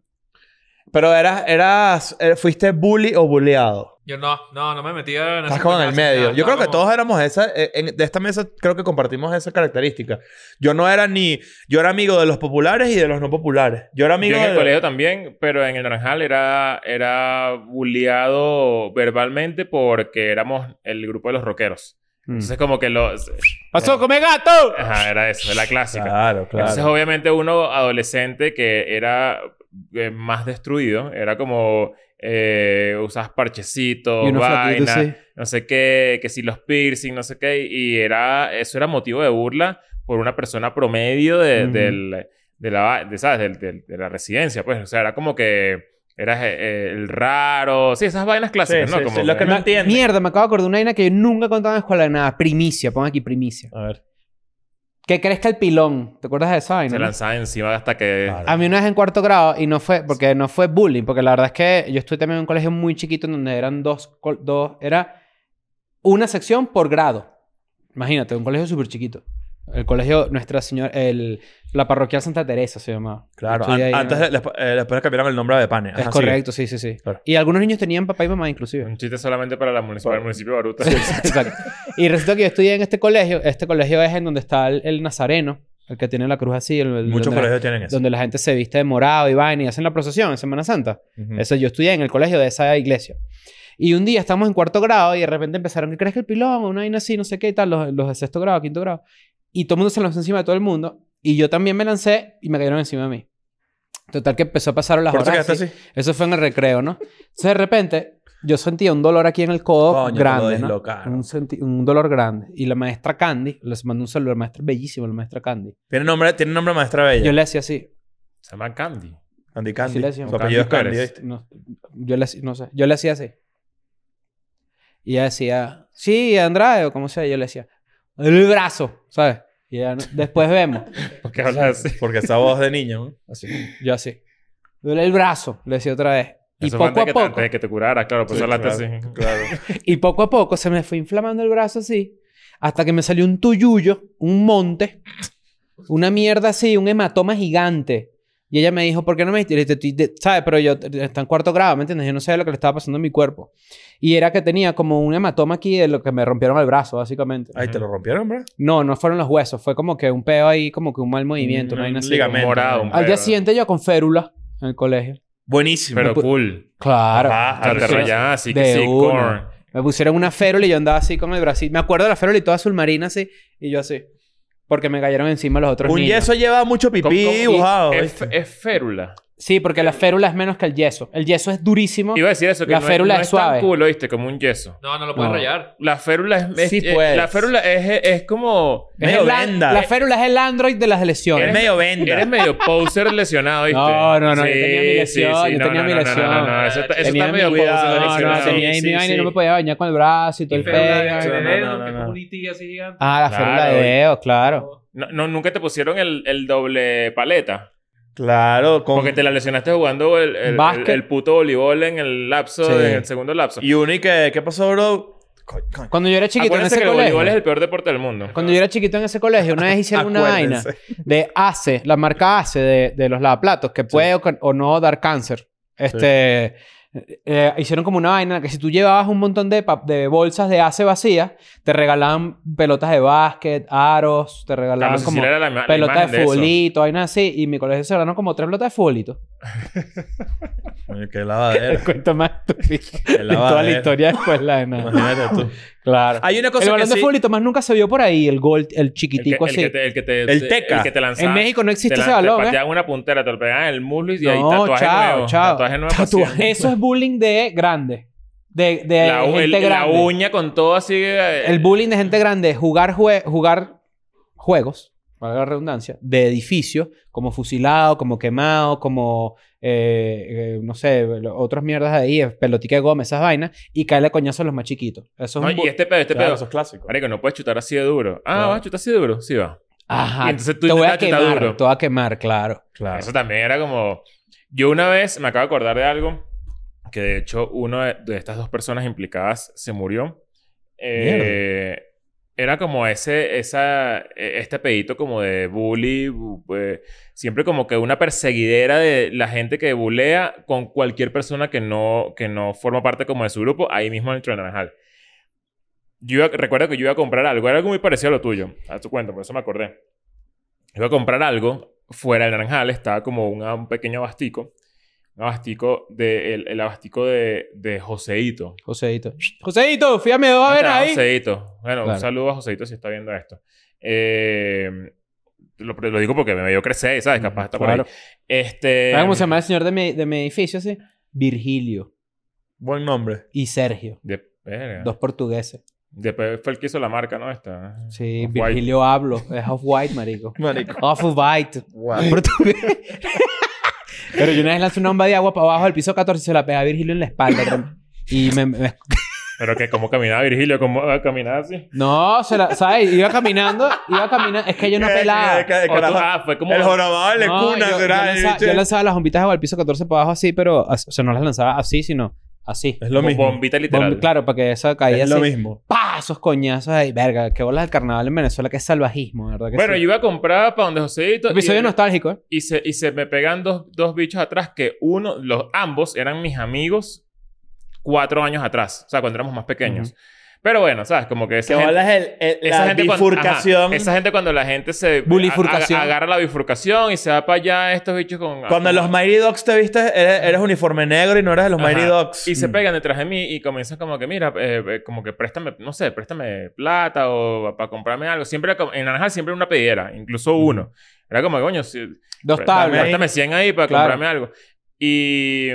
Pero eras... eras eh, ¿Fuiste bully o bulleado? Yo no, no, no me metía en Estás como en el medio. nada, Yo creo estaba que como- todos éramos esa... eh, en- de esta mesa creo que compartimos esa característica. Yo no era ni... Yo era amigo de los populares y de los no populares. Yo era amigo Yo en el de... colegio también, pero en el Naranjal era, era bulleado verbalmente porque éramos el grupo de los rockeros. Mm. Entonces como que los... ¡Pasó, come gato! Ajá, era eso, la clásica. Claro, claro. Entonces obviamente uno adolescente que era eh, más destruido, era como... Eh, usabas parchecitos, Y uno flaquito, vaina, sí. no sé qué, que si los piercing, no sé qué, y era, eso era motivo de burla por una persona promedio de, del, de la, de, ¿sabes? Del- del- de la residencia, pues, o sea, era como que eras eh, eh, el raro, sí, esas vainas clásicas, Sí, ¿no? sí, como lo que no. Mierda, me acabo de acordar de una vaina que yo nunca he contado en la escuela de nada. Primicia, pon aquí primicia. A ver. Que crezca el pilón. ¿Te acuerdas de esa vaina? se lanzaba encima hasta que... Claro. A mí una vez en cuarto grado, y no fue, porque no fue bullying, porque la verdad es que yo estuve también en un colegio muy chiquito en donde eran dos, dos, era una sección por grado. Imagínate, un colegio súper chiquito. El colegio Nuestra Señora, el, la parroquial Santa Teresa se llamaba. Claro. An- ahí, antes ¿no? eh, después cambiaron el nombre de Pane. Es Ajá, correcto, sí, sí, sí. Claro. Y algunos niños tenían papá y mamá inclusive. Un chiste solamente para, la munici- para el municipio de Baruta. Exacto. Y resulta que yo estudié en este colegio. Este colegio es en donde está el, el Nazareno. El que tiene la cruz así. El, el- Muchos donde, la, colegios tienen eso. donde la gente se viste de morado y vaina y hacen la procesión en Semana Santa. Eso yo estudié en el colegio de esa iglesia. Y un día estamos en cuarto grado y de repente empezaron, ¿qué crees que el pilón? Una vaina así, no sé qué y tal, los, los de sexto grado, quinto grado. Y todo el mundo se lanzó encima de todo el mundo. Y yo también me lancé y me cayeron encima de mí. Total que empezó a pasar las ¿Por eso horas. quedaste así. así? Eso fue en el recreo, ¿no? Entonces de repente yo sentía un dolor aquí en el codo Coño, grande, ¿no? Un, senti- un dolor grande. Y la maestra Candy, les mandó un saludo, la maestra bellísima, la maestra Candy. Tiene nombre, tiene nombre maestra bella. Yo le hacía así. Se llama Candy. Candy Candy. Sí le decíamos. Su apellido es Candy. No, yo le, no sé, yo le hacía así. Y ella decía, sí, Andrade, o como sea, yo le decía, el brazo, ¿sabes? Y no- después vemos. ¿Por qué hablas así? Porque esa voz de niño, ¿no? Así. Yo así. Duele el brazo, le decía otra vez. Y Eso fue poco antes a que te- poco, antes de que te curara, claro. Por Sí, eso hablaste claro, así. Claro. y poco a poco se me fue inflamando el brazo así, hasta que me salió un tuyuyo, un monte, una mierda así, un hematoma gigante. Y ella me dijo, ¿por qué no me dijiste? ¿Sabes? Pero yo está en cuarto grado, ¿me entiendes? Yo no sabía lo que le estaba pasando a mi cuerpo. Y era que tenía como un hematoma aquí de lo que me rompieron el brazo, básicamente. Ay, ¿te lo rompieron, bro? No, no fueron los huesos. Fue como que un peo ahí, como que un mal movimiento. Un una vaina así. ligamento. Morado. un Al día siguiente yo con férula en el colegio. Buenísimo. Pero pu- cool. Claro. Sea, te rayaba así que de sí. Me pusieron una férula y yo andaba así con el bracito. Me acuerdo de la férula y toda azul marina así. Y yo así. Porque me cayeron encima los otros Un niños. yeso lleva mucho ¿Cómo- pipí cómo- dibujado. Es, ¿viste? es férula. Sí, porque la férula es menos que el yeso. El yeso es durísimo. Iba a decir eso, que La no, es- férula no es es tan suave. cool, ¿oíste? Como un yeso. No, no lo puedes No. rayar. La férula es... es- Sí, eh, pues. La férula es, es como... Es medio el an- venda. La férula es el android de las lesiones. Es medio venda. Eres medio poser lesionado, ¿viste? No, no, no, yo tenía mi lesión, yo no, tenía no, mi no, lesión. No, no, no, eso, está- eso Tenía está mi medio cuidado, poser No, no, lesionado. tenía ahí Sí, mi vaina y sí. no me podía bañar con el brazo y todo Y el de, no, no, no, que es no. así gigante. Ah, la Claro, férula de dedo, claro. No, no, nunca te pusieron el, el doble paleta. Claro. Con... Porque te la lesionaste jugando el, el, el, Básquet. el puto voleibol en el lapso, Sí. en el segundo lapso. Y que... ¿Qué pasó, bro? Cuando yo era chiquito en ese que el voleibol es colegio. el peor deporte del mundo. Cuando yo era chiquito en ese colegio, una vez hicieron una vaina de ACE, la marca ACE de, de los lavaplatos, que puede o, o no dar cáncer. Este, eh, hicieron como una vaina que si tú llevabas un montón de, de bolsas de ACE vacías, te regalaban pelotas de básquet, aros, te regalaban Claro, como la, la pelotas de eso. futbolito, vainas así. Y mi colegio se ganaron como tres pelotas de futbolito. Coño, qué lavadero. El cuento más estúpido de toda la historia de escuela de nada. Imagínate tú. Claro. Hay una El cosa que balón de sí... futbolito más nunca se vio por ahí, el gol, el El que, chiquitico el así. que te, el que te, El teca. El que te lanzaba. En México no existe te ese lan- balón, Te ¿eh? pateaban una puntera, te lo pegaban en el muslo y ahí No, tatuaje chao, nuevo. chao. Tatuaje nuevo. Tatuaje. Eso es bullying de grande. De, de La, u- gente el- la grande. uña con todo así. eh, El bullying de gente grande es jugar, jue- jugar juegos, para la redundancia, de edificio, como fusilado, como quemado, como, eh, eh, no sé, lo- otras mierdas de ahí, pelotica de goma, esas vainas, y caerle coñazo a los más chiquitos. Eso es No, un y este pedo, este Claro, pedo. eso es clásico. Marico, no puedes chutar así de duro. Ah, Claro. ¿vas a chutar así de duro? Sí, va. Ajá. y entonces tú te voy a quemar, duro. te voy a quemar, claro. Claro. Eso también era como... Yo una vez me acabo de acordar de algo que de hecho uno de, de estas dos personas implicadas se murió. Eh, era como ese, esa, eh, este pedito como de bully, bu- eh, siempre como que una perseguidera de la gente que bulea con cualquier persona que no, que no forma parte como de su grupo, ahí mismo dentro de Naranjal. Yo iba- recuerdo que yo iba a comprar algo, era algo muy parecido a lo tuyo, a tu cuenta, por eso me acordé. Iba a comprar algo fuera del Naranjal, estaba como una- un pequeño abastico. Abastico de, el, el abastico de, de Joseito. Joseito. Joseito, fíjame, va a ver ahí. Joseito. Bueno, Claro. un saludo a Joseito si está viendo esto. Eh, lo, lo digo porque me vio crecer, ¿sabes? Capaz está por Claro. ahí. Este... ¿Sabes cómo se llama el señor de mi, de mi edificio? Sí? Virgilio Buen nombre. y Sergio. De, verga. Dos portugueses. Después fue el que hizo la marca, ¿no? Esta. Sí, Off-White. Virgilio hablo. Es Off-White, marico. Marico. Off-White. Wow. Portugués. Pero yo una vez lancé una bomba de agua para abajo del piso 14 y se la pegé a Virgilio en la espalda. Y me... me- Pero que cómo caminaba Virgilio, cómo caminaba así. No, se la... ¿Sabes? Iba caminando, iba caminando. Es que yo no pelaba. Que- que- que- O tú- carajo. ah, fue como... El jorobado de No, cuna yo, yo será. lanzaba, yo lanzaba las bombitas de agua al piso 14 para abajo así, pero... O sea, no las lanzaba así, sino así. Es lo como mismo. bombita literal. Claro, para que esa caía Es así. lo mismo. ¡Pah! Esos coñazos ahí. Verga, qué bolas del carnaval en Venezuela. Qué salvajismo, ¿verdad? Que Bueno, sí? yo iba a comprar para donde Joseito. Episodio y, nostálgico, ¿eh? y se, y se me pegan dos, dos bichos atrás que uno, los ambos eran mis amigos cuatro años atrás. O sea, cuando éramos más pequeños. Pero bueno, ¿sabes? Como que esa Que gente- bolas el, el- esa la gente cuando- bifurcación. ajá, esa gente cuando la gente se... Bulifurcación. a- agarra la bifurcación y se va para allá estos bichos con... Cuando en los Mighty Dogs te viste, eres, eres uniforme negro y no eres de los Ajá. Mighty Dogs. Y se Mm. pegan detrás de mí y comienzan como que, mira, eh, eh, como que préstame, no sé, préstame plata o para comprarme algo. Siempre, en Naranjal siempre una pedidera, incluso uno. Era como coño, si, Dos tablas. Préstame 100 ahí para Claro. comprarme algo. Y,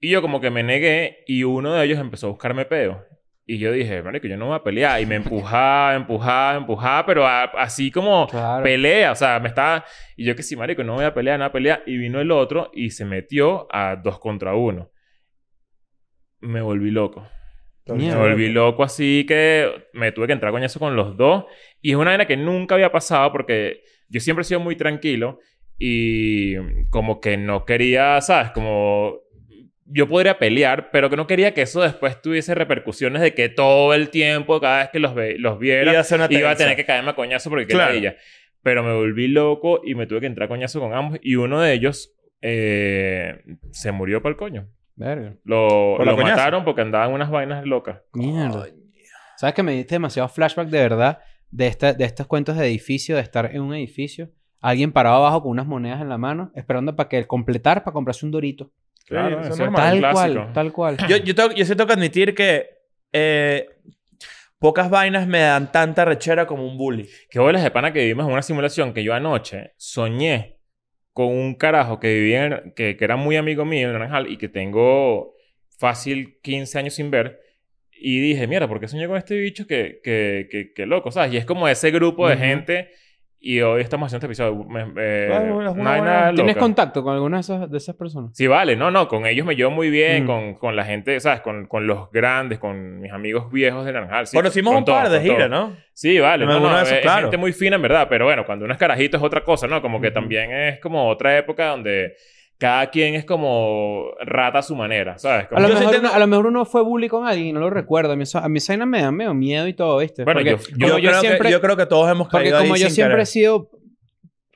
y yo como que me negué y uno de ellos empezó a buscarme peo. Y yo dije, marico, yo no voy a pelear. Y me empujaba, empujaba, empujaba, pero a- así como Claro. pelea. O sea, me estaba... Y yo que sí, marico, no voy a pelear, no voy a pelear. Y vino el otro y se metió a dos contra uno. Me volví loco. Me volví loco así que me tuve que entrar con eso con los dos. Y es una vaina que nunca había pasado porque yo siempre he sido muy tranquilo y como que no quería, ¿sabes? Como yo podría pelear, pero que no quería que eso después tuviese repercusiones de que todo el tiempo, cada vez que los, ve- los viera, Iba a ser una iba a tensa. tener que caerme a coñazo porque Claro. quería ella. Pero me volví loco y me tuve que entrar a coñazo con ambos. Y uno de ellos eh, se murió para el coño. Verga. Lo, mataron porque andaban unas vainas locas. Mierda. ¿Sabes que me diste demasiado flashback de verdad de, esta, de estos cuentos de edificio, de estar en un edificio, alguien parado abajo con unas monedas en la mano, esperando para que completar para comprarse un dorito? Claro, eso eso es normal. Tal clásico. cual, tal cual. Yo, yo, tengo, yo sí tengo que admitir que eh, pocas vainas me dan tanta rechera como un bully. Qué bolas de pana que vivimos en una simulación que yo anoche soñé con un carajo que vivía en- que, que era muy amigo mío en Naranjal y que tengo fácil 15 años sin ver. Y dije, mira, ¿por qué soñé con este bicho que, que, que, que loco? ¿Sabes? Y es como ese grupo de Ujú. gente. Y hoy estamos haciendo este episodio. Me- eh, bueno, es una vaina buena- ¿Tienes contacto con alguna de esas, de esas personas? Sí, vale. No, no. Con ellos me llevo muy bien. Mm. Con, con la gente, ¿sabes? Con, con los grandes, con mis amigos viejos de Naranjal. Sí, Conocimos con un par de todos. ¿no? Sí, vale. No, no, de esos, es claro. gente muy fina, en verdad. Pero bueno, cuando uno es carajito es otra cosa, ¿no? Como que también es como otra época donde cada quien es como rata a su manera, ¿sabes? Como- A lo, mejor uno, a lo mejor uno fue bully con alguien y no lo recuerdo. A mí, a mí esa vaina me da medio miedo y todo, ¿viste? Bueno, porque yo- Yo, yo, creo siempre, que, yo creo que todos hemos porque caído ahí como yo sin siempre querer. he sido...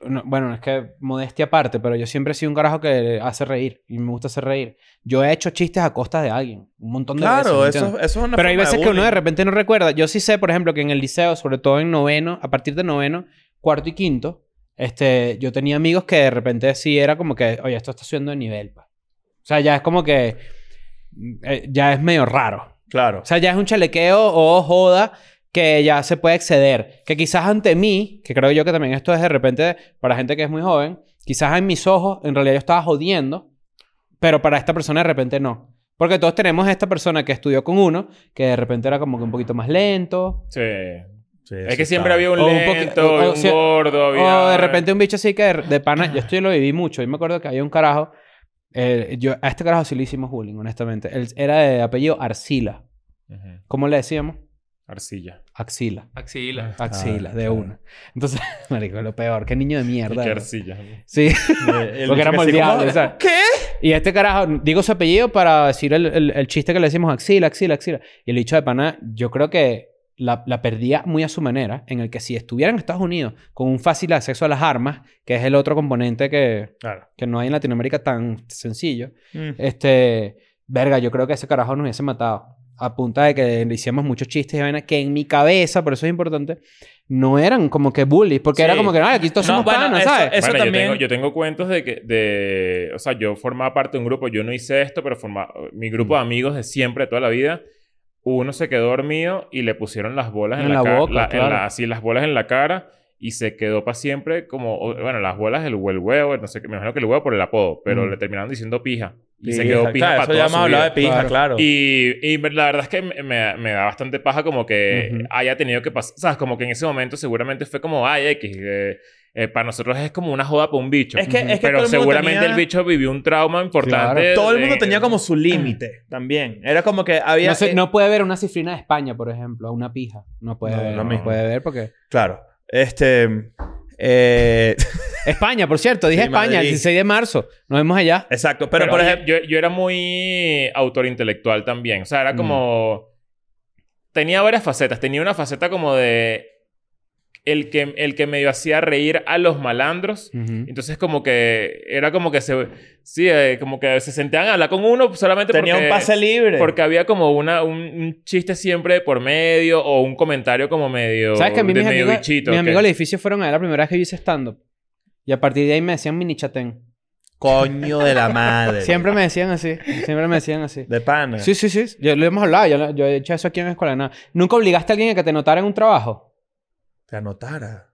no, bueno, es que modestia aparte, pero yo siempre he sido un carajo que hace reír. Y me gusta hacer reír. Yo he hecho chistes a costas de alguien. Un montón de veces. Claro, ¿me eso, eso es una Pero hay veces que uno de repente no recuerda. Yo sí sé, por ejemplo, que en el liceo, sobre todo en noveno, a partir de noveno, cuarto y quinto, este, yo tenía amigos que de repente sí era como que, oye, esto está subiendo de nivel. pa". O sea, ya es como que... eh, ya es medio raro. Claro. O sea, ya es un chalequeo o joda que ya se puede exceder. Que quizás ante mí, que creo yo que también esto es de repente para gente que es muy joven, quizás en mis ojos en realidad yo estaba jodiendo, pero para esta persona de repente no. Porque todos tenemos esta persona que estudió con uno, que de repente era como que un poquito más lento. Sí. Sí, Es que siempre había un O un lento, o- había o un gordo, había... O de repente un bicho así que de, de pana... Yo esto yo lo viví mucho. Yo me acuerdo que había un carajo... eh, yo, a este carajo sí le hicimos bullying, honestamente. Él era de apellido Arcila. Ujú. ¿Cómo le decíamos? Arcilla. Axila. Axila. Axila, Ah, de claro. una. Entonces, marico, lo peor. Qué niño de mierda. Qué ¿no? arcilla. Sí. El Porque moldeable, como- ¿sabes? ¿Qué? Y este carajo, digo su apellido para decir el, el- el chiste que le decimos axila, axila, axila. Y el dicho de pana, yo creo que la, la perdía muy a su manera, en el que si estuviera en Estados Unidos con un fácil acceso a las armas, que es el otro componente que, Claro. que no hay en Latinoamérica tan sencillo, Mm. este, verga, yo creo que ese carajo nos hubiese matado. A punta de que le hicimos muchos chistes y vaina que en mi cabeza, por eso es importante, no eran como que bullies, porque Sí. era como que, ay, aquí todos No, somos bueno, panas, eso- ¿sabes? eso- bueno, yo también- tengo, yo tengo cuentos de que... De, o sea, yo formaba parte de un grupo. Yo no hice esto, pero formaba... Mi grupo de amigos de siempre, de toda la vida... Uno se quedó dormido y le pusieron las bolas en, En la, la cara. boca, la- en claro. la- así, las bolas en la cara. Y se quedó para siempre como... Bueno, las bolas del el huevo. No sé qué. Me imagino que el huevo por el apodo. Pero Mm. le terminaron diciendo pija. Y se quedó pija claro, para Eso toda ya su hemos hablado de pija, Claro. claro. Y, y la verdad es que me, me- me da bastante paja como que Ujú. haya tenido que pasar. ¿Sabes? Como que en ese momento seguramente fue como, ay, X. eh, eh, para nosotros es como una joda para un bicho. Es que, es que Pero todo el mundo seguramente tenía- el bicho vivió un trauma importante. Claro. Todo el mundo tenía como su límite también. Era como que había... No, sé, eh, no puede ver una cifrina de España, por ejemplo, una pija. No puede No, ver, no mismo. puede ver porque... Claro. Este... eh, España, por cierto, dije Sí, España, el Madrid. 16 de marzo. Nos vemos allá. exacto. Pero, Pero, por ejemplo... yo, yo era muy autor intelectual también. O sea, Mm. era como... Tenía varias facetas. Tenía una faceta como de... el que, el que medio hacía reír a los malandros. Ujú. Entonces como que era como que se... Sí, eh, como que se sentían a hablar con uno solamente Tenía porque... un pase libre. Porque había como una, un, un chiste siempre por medio o un comentario como medio... ¿Sabes que a mí de mis medio amigos, bichito, mis amigos del edificio fueron a ver la primera vez que yo hice stand-up? Y a partir de ahí me decían mini chatén. Coño de la madre. Siempre me decían así. Siempre me decían así. De pana. Sí, sí, sí. Yo lo hemos hablado. Yo, yo he hecho eso aquí en la escuela. nada. ¿Nunca obligaste a alguien a que te notara en un trabajo? Te anotara.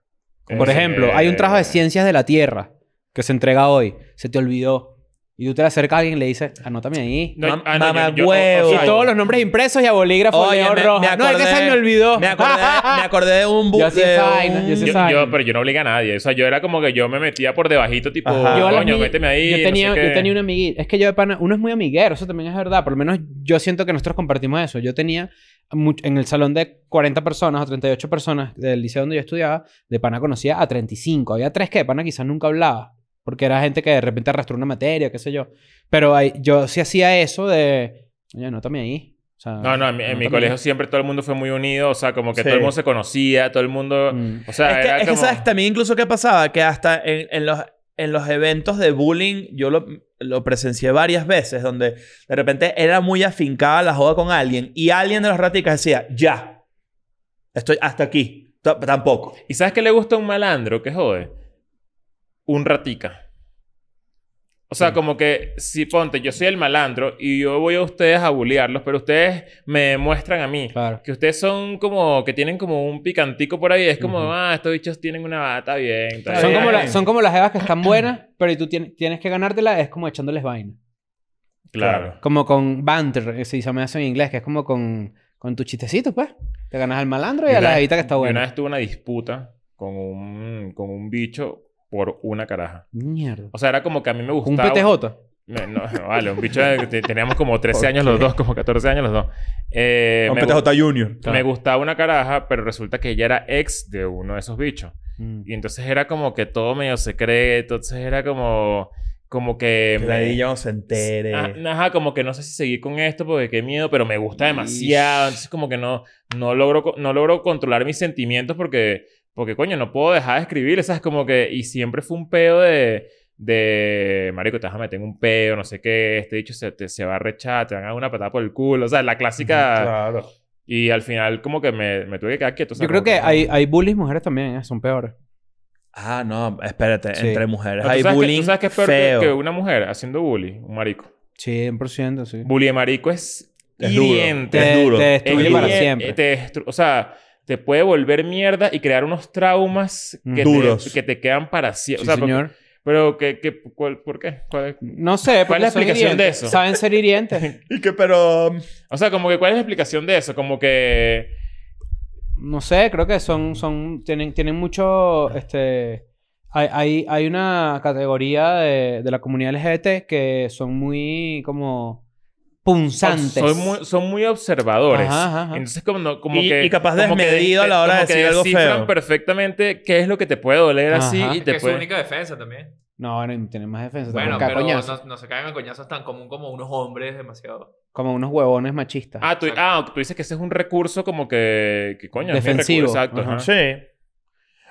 Por ejemplo, hay un trabajo de ciencias de la Tierra que se entrega hoy. Se te olvidó. Y tú te le acercas a alguien y le dices, anótame ahí. No, Mam- ah, no, mamá yo- o- o huevo. sea, y todos los nombres impresos y a bolígrafo Oye, me- roja. me no, es que acordé- se me olvidó. Me acordé, me acordé de un bu- Yo sí un- yo Yo, pero yo no obliga a nadie. O sea, yo era como que yo me metía por debajito, tipo, coño, méteme ahí. Yo no tenía, sé yo tenía una amiguita. Es que yo de pana... Uno es muy amiguero. Eso también es verdad. Por lo menos yo siento que nosotros compartimos eso. Yo tenía... En el salón de 40 personas o 38 personas del liceo donde yo estudiaba, de pana conocía a 35. Había tres que de pana quizás nunca hablaba. Porque era gente que de repente arrastró una materia, qué sé yo. Pero ahí- yo sí hacía eso de... Oye, anótame ahí. O sea, No, no, en mi, en mi anótame colegio siempre todo el mundo fue muy unido. O sea, como que Sí. todo el mundo se conocía, todo el mundo... Mm. O sea, es que, era es que, como... ¿sabes? También incluso qué pasaba, que hasta en, en los, en los eventos de bullying, yo lo, presencié varias veces, donde de repente era muy afincada la joda con alguien y alguien de los raticas decía, ya, estoy hasta aquí. Tampoco. ¿Y sabes qué le gusta a un malandro? ¿Qué jode? Un ratica. O sea, como que si ponte, yo soy el malandro y yo voy a ustedes a bullearlos, pero ustedes me demuestran a mí Claro. que ustedes son como que tienen como un picantico por ahí. Es como, ah, estos bichos tienen una bata bien. Son bien". como, la- son como las evas que están buenas, pero y tú tienes, tienes que ganártela, es como echándoles vaina. Claro. Como con banter, que se llama eso en inglés, que es como con, con tu chistecito, pues. Te ganas al malandro y, a la jevita que está Yo una buena. vez tuve una disputa con un, con un bicho por una caraja. Mierda. O sea, era como que a mí me Un gustaba... PTJ. Me- No, no, vale, un bicho que te- teníamos como 13 años los dos, como 14 años los dos. Eh, Un PTJ Junior. me gustaba una caraja, pero resulta que ella era ex de uno de esos bichos. Mm. Y entonces era como que todo medio secreto, entonces era como, como que... Que me- no se entere. Ah, Ajá, como que no sé si seguir con esto porque qué miedo, pero me gusta demasiado. Entonces como que no, no, logro, no logro controlar mis sentimientos porque, porque coño, no puedo dejar de escribir. ¿Sabes? Como que... Y siempre fue un peo de... De... Marico, te vas a meter un peo, no sé qué. Este dicho se, te, se va a rechar, te van a dar una patada por el culo. O sea, la clásica... Claro. Y al final como que me, me tuve que quedar quieto. o sea, Yo creo como que hay, hay bullies mujeres también, ¿eh? son peores. Ah, no, espérate. Sí. Entre mujeres ¿Tú hay sabes que- bullying ¿Tú sabes qué es peor que- feo. que una mujer haciendo bullying? Un marico. 100%, sí. Bully de marico es... Es duro. hiriente. Te, Es duro. te destruye Es para siempre. te destru- o sea, te puede volver mierda y crear unos traumas que, Duros. Te, que te quedan para siempre. Sí, o sea, señor. pero, ¿qué, qué, cuál- ¿por qué? ¿Cuál es? No sé, ¿Cuál es la explicación de eso? Saben ser hirientes. Y que, pero... um, O sea, como que, ¿cuál es la explicación de eso? Como que... No sé, creo que son, son, tienen, tienen mucho, este, hay, hay, hay una categoría de, de la comunidad LGBT que son muy como punzantes. Son muy, son muy observadores. Ajá, ajá. Entonces, como, como Y- que... y capaz desmedido a la hora de decir algo feo. perfectamente qué es lo que te puede doler así Ajá. y Es te que es su puede... única defensa también. No, no tienen más defensa. Bueno, pero no, no se caen a coñazos tan común como unos hombres demasiado. Como unos huevones machistas. Ah tú, ah, tú dices que ese es un recurso como que... que coño, es Defensivo. recurso, Exacto. Sí.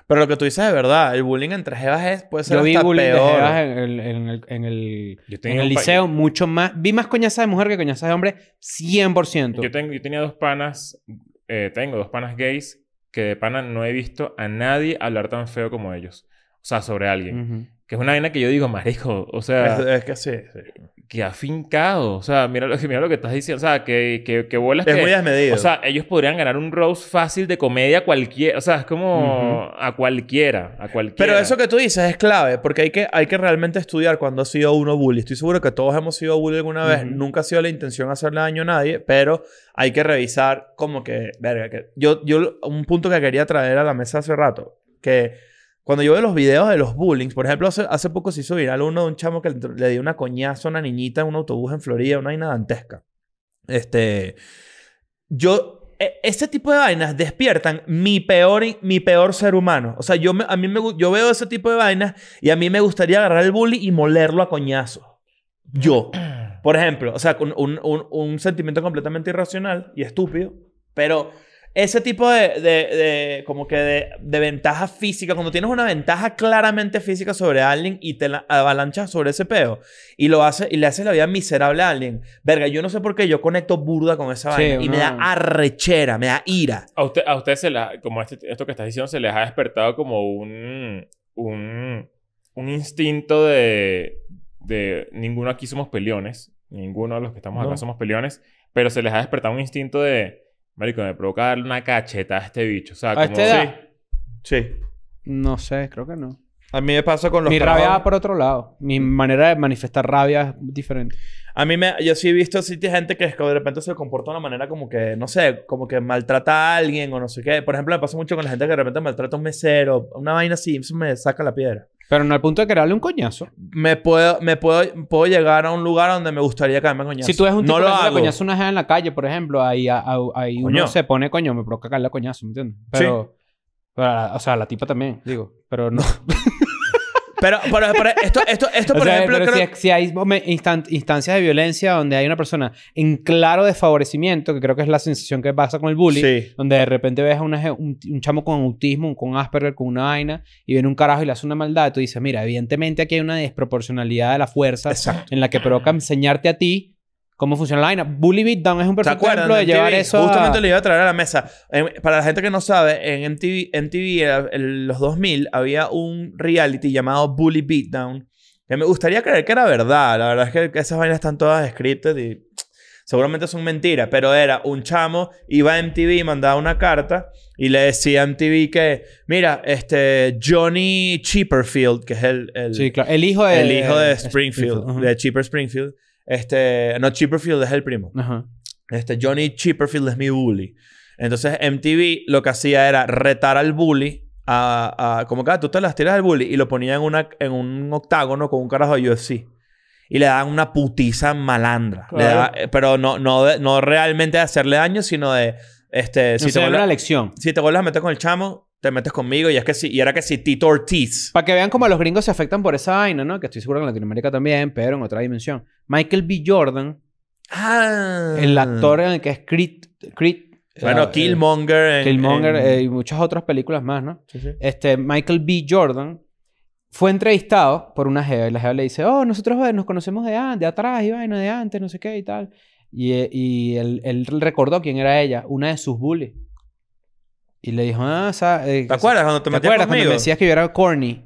Pero lo que tú dices es verdad. El bullying entre jevas es, puede ser Yo vi hasta bullying de peor. jevas en el, en el, en el, Yo en tenía el un pa- liceo mucho más. Vi más coñazas de mujer que coñazas de hombre, 100%. Yo, tengo, yo tenía dos panas, eh, tengo dos panas gays que de pana no he visto a nadie hablar tan feo como ellos. O sea, sobre alguien. Que es una vaina que yo digo, marico, o sea, Es, es que sí. sí. Que afincado. O sea, mira lo que, mira lo que estás diciendo. O sea, que, que, que bolas Es que... muy desmedido. O sea, ellos podrían ganar un roast fácil de comedia cualquiera. O sea, es como a cualquiera. A cualquiera. Pero eso que tú dices es clave, porque hay que, hay que realmente estudiar cuando ha sido uno bully. Estoy seguro que todos hemos sido bully alguna vez. Nunca ha sido la intención hacerle daño a nadie, pero hay que revisar como que, verga, que yo, yo, un punto que quería traer a la mesa hace rato, que cuando yo veo los videos de los bullings, por ejemplo, hace, hace poco se hizo viral uno de un chamo que le, dio una coñazo a una niñita en un autobús en Florida, una vaina dantesca. Este, yo, e- ese tipo de vainas despiertan mi peor, mi peor ser humano. O sea, yo, a mí me, yo veo ese tipo de vainas y a mí me gustaría agarrar el bully y molerlo a coñazo. Yo. Por ejemplo, o sea, un, un, un sentimiento completamente irracional y estúpido, pero ese tipo de, de, de- como que de, de ventaja física, cuando tienes una ventaja claramente física sobre alguien y te la avalanchas sobre ese peo y lo hace y le haces la vida miserable a alguien, verga, yo no sé por qué yo conecto burda con esa Sí, vaina y me da arrechera, me da ira. A usted, a usted se la, como este- esto que estás diciendo, se les ha despertado como un, un, un instinto de, de ninguno aquí somos peleones, ninguno de los que estamos acá No. somos peleones, pero se les ha despertado un instinto de, marico, me provoca darle una cacheta a este bicho, o sea, ¿A como, esta edad? Sí. No sé, creo que no. A mí me pasa con los Mi carajos- rabia va por otro lado. Mi manera de manifestar rabia es diferente. A mí me... Yo sí he visto sí, gente que de repente se comporta de una manera como que, no sé, como que maltrata a alguien o no sé qué. Por ejemplo, me pasa mucho con la gente que de repente maltrata a un mesero. Una vaina así, eso me saca la piedra. Pero no al punto de quererle un coñazo. Me puedo, me puedo, puedo llegar a un lugar donde me gustaría caerme coñazo. Si tú ves un tipo no lo hago. coñazo una jeva en la calle, por ejemplo, ahí, a- a- ahí uno se pone coño, me provoca caerle coñazo, ¿me entiendes? Pero, pero a la- o sea, la tipa también, digo. Pero no. Pero, pero, pero esto, esto, esto, O por sea, ejemplo, pero creo... si, si hay instan- instancias de violencia donde hay una persona en claro desfavorecimiento, que creo que es la sensación que pasa con el bullying, Sí. donde de repente ves a una un, un chamo con autismo, con Asperger, con una vaina, y viene un carajo y le hace una maldad, y tú dices, mira, evidentemente aquí hay una desproporcionalidad de la fuerza Exacto. en la que provoca enseñarte a ti cómo funciona la vaina. Bully Beatdown es un ¿Se perfecto ejemplo de llevar eso a- Justamente lo iba a traer a la mesa. En- para la gente que no sabe, en MTV, MTV en los 2000 había un reality llamado Bully Beatdown. Que me gustaría creer que era verdad. La verdad es que, esas vainas están todas scripted y seguramente son mentiras. Pero era un chamo, iba a MTV y mandaba una carta y le decía a MTV que, mira, este Johnny Chipperfield, que es el, el, Sí, claro. El hijo de... el hijo de Springfield, Ajá. de Chipper Springfield. Este, no, Chipperfield es el primo. Ajá. Este, Johnny Chipperfield es mi bully. Entonces, MTV lo que hacía era retar al bully a... a como que ah, tú te las tiras al bully y lo ponía en, una, en un octágono con un carajo de UFC. Y le daban una putiza malandra. Claro. eh, pero no, no, de- no realmente de hacerle daño, sino de... Este, Si si, te una vuelves, lección. si te vuelves a meter con el chamo, te metes conmigo. Y, es que sí, y era que si Tito Ortiz. Para que vean cómo los gringos se afectan por esa vaina, ¿no? Que estoy seguro que en Latinoamérica también, pero en otra dimensión. Michael B. Jordan, Ah. el actor en el que es Creed... Creed Bueno, eh, Killmonger. en- Killmonger en- eh, y muchas otras películas más, ¿no? Sí, sí. Este, Michael B. Jordan fue entrevistado por una jeva y la jeva le dice, oh, nosotros eh, nos conocemos de, de atrás y vaina de antes, no sé qué y tal. Y, eh, y él, él recordó quién era ella, una de sus bullies. Y le dijo, ah, sa- eh, ¿Te acuerdas cuando te ¿Te metías acuerdas cuando me decías que yo era corny?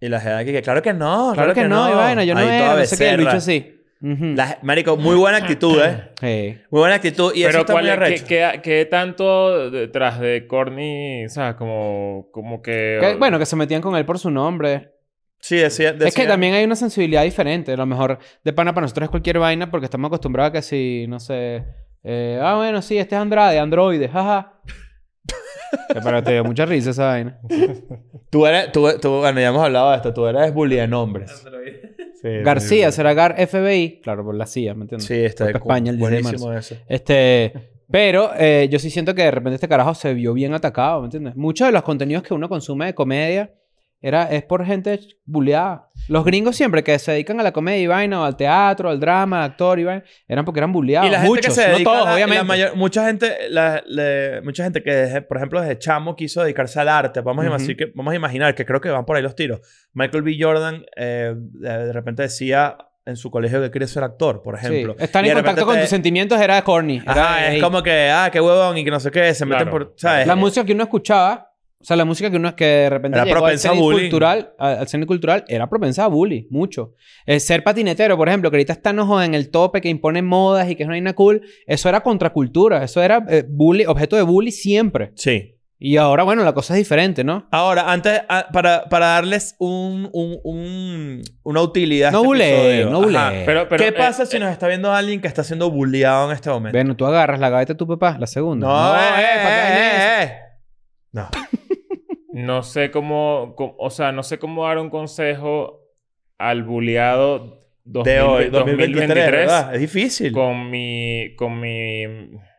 Y la jeva que, que claro que no, Claro, que, no, y vaina, yo no Ahí era, no sé qué, el bicho así. La- marico, muy buena actitud, ¿eh? Sí. Muy buena actitud. Y eso Pero está ¿cuál muy arrecho. qué, qué- qué tanto detrás de Corny, sabes? Como, como que... Que- bueno, que se metían con él por su nombre. Sí, decía, Es que también hay una sensibilidad diferente. A lo mejor de pana para nosotros es cualquier vaina porque estamos acostumbrados a que si, no sé... eh, ah, bueno, sí, este es Andrade, androide, jaja. Pero te dio mucha risa esa vaina. Tú eres... Tú, tú- bueno, ya hemos hablado de esto. Tú eres bully de nombres. Sí, García, será Gar FBI. Claro, por la CIA, ¿me entiendes? Sí, está Porque España el 10 de buenísimo eso. Este... Pero eh, yo sí siento que de repente este carajo se vio bien atacado, ¿me entiendes? Muchos de los contenidos que uno consume de comedia era, es por gente bulleada. Los gringos siempre que se dedican a la comedia y vaina, o al teatro, al drama, al actor y vaina, eran porque eran bulleados. Y la gente Muchos, que se dedica no todos, a la- obviamente. la mayor- mucha gente la- le- mucha gente que desde- por ejemplo desde chamo quiso dedicarse al arte vamos, a Ujú. imaginar que, vamos a imaginar que creo que van por ahí los tiros Michael B. Jordan eh, de, de repente decía en su colegio que quería ser actor por Sí. ejemplo Estar Y en contacto con te- tus sentimientos era corny. Era Ajá, es como que ah qué huevón y que no sé qué se meten Claro. por ¿sabes? La música que uno escuchaba, o sea, la música que uno que de repente Era llegó al a cultural, al, al cine cultural, era propensa a bullying, mucho. El ser patinetero, por ejemplo, que ahorita están ojo, en el tope, que impone modas y que es una vaina cool, eso era contracultura, eso era eh, bully, objeto de bully siempre. sí Y ahora, bueno, la cosa es diferente, ¿no? Ahora, antes, ah, para, para darles un, un- un- una utilidad. a No este episodio. no. Ajá. Pero, pero, ¿Qué eh, pasa si eh, nos está viendo alguien que está siendo bulleado en este momento? Bueno, tú agarras la gaveta de tu papá, la segunda. no, eh, ¿para qué eh, vaina es esa? eh, eh. No. No sé cómo, cómo- O sea, no sé cómo dar un consejo al bulleado 2000 De hoy, 2023, ¿verdad? Es difícil. con mi... Con mi...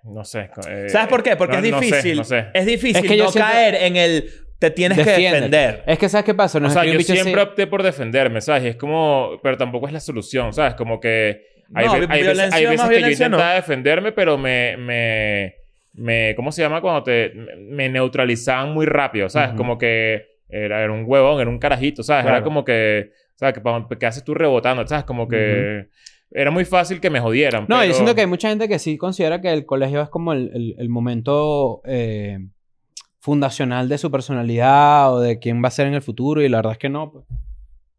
No sé. con- eh, ¿Sabes por qué? Porque no- es no sé, difícil. No sé. Es difícil Es que yo no siento- caer en el te tienes que defender. Es que, ¿sabes qué pasa? O sea, yo así- siempre opté por defenderme, ¿sabes? Y es como... Pero tampoco es la solución, ¿sabes? Como que... Hay, No, ve- hay veces, hay que yo intentaba defenderme, pero me... me me... ¿Cómo se llama cuando te... me- neutralizaban muy rápido, ¿sabes? Como que era, era un huevón, era un carajito, ¿sabes? Claro. Era como que... ¿Sabes? Que, que haces tú rebotando, ¿sabes? Como que... Era muy fácil que me jodieran. No, pero... yo siento que hay mucha gente que sí considera que el colegio es como el, el- el momento eh, fundacional de su personalidad o de quién va a ser en el futuro y la verdad es que no. pues.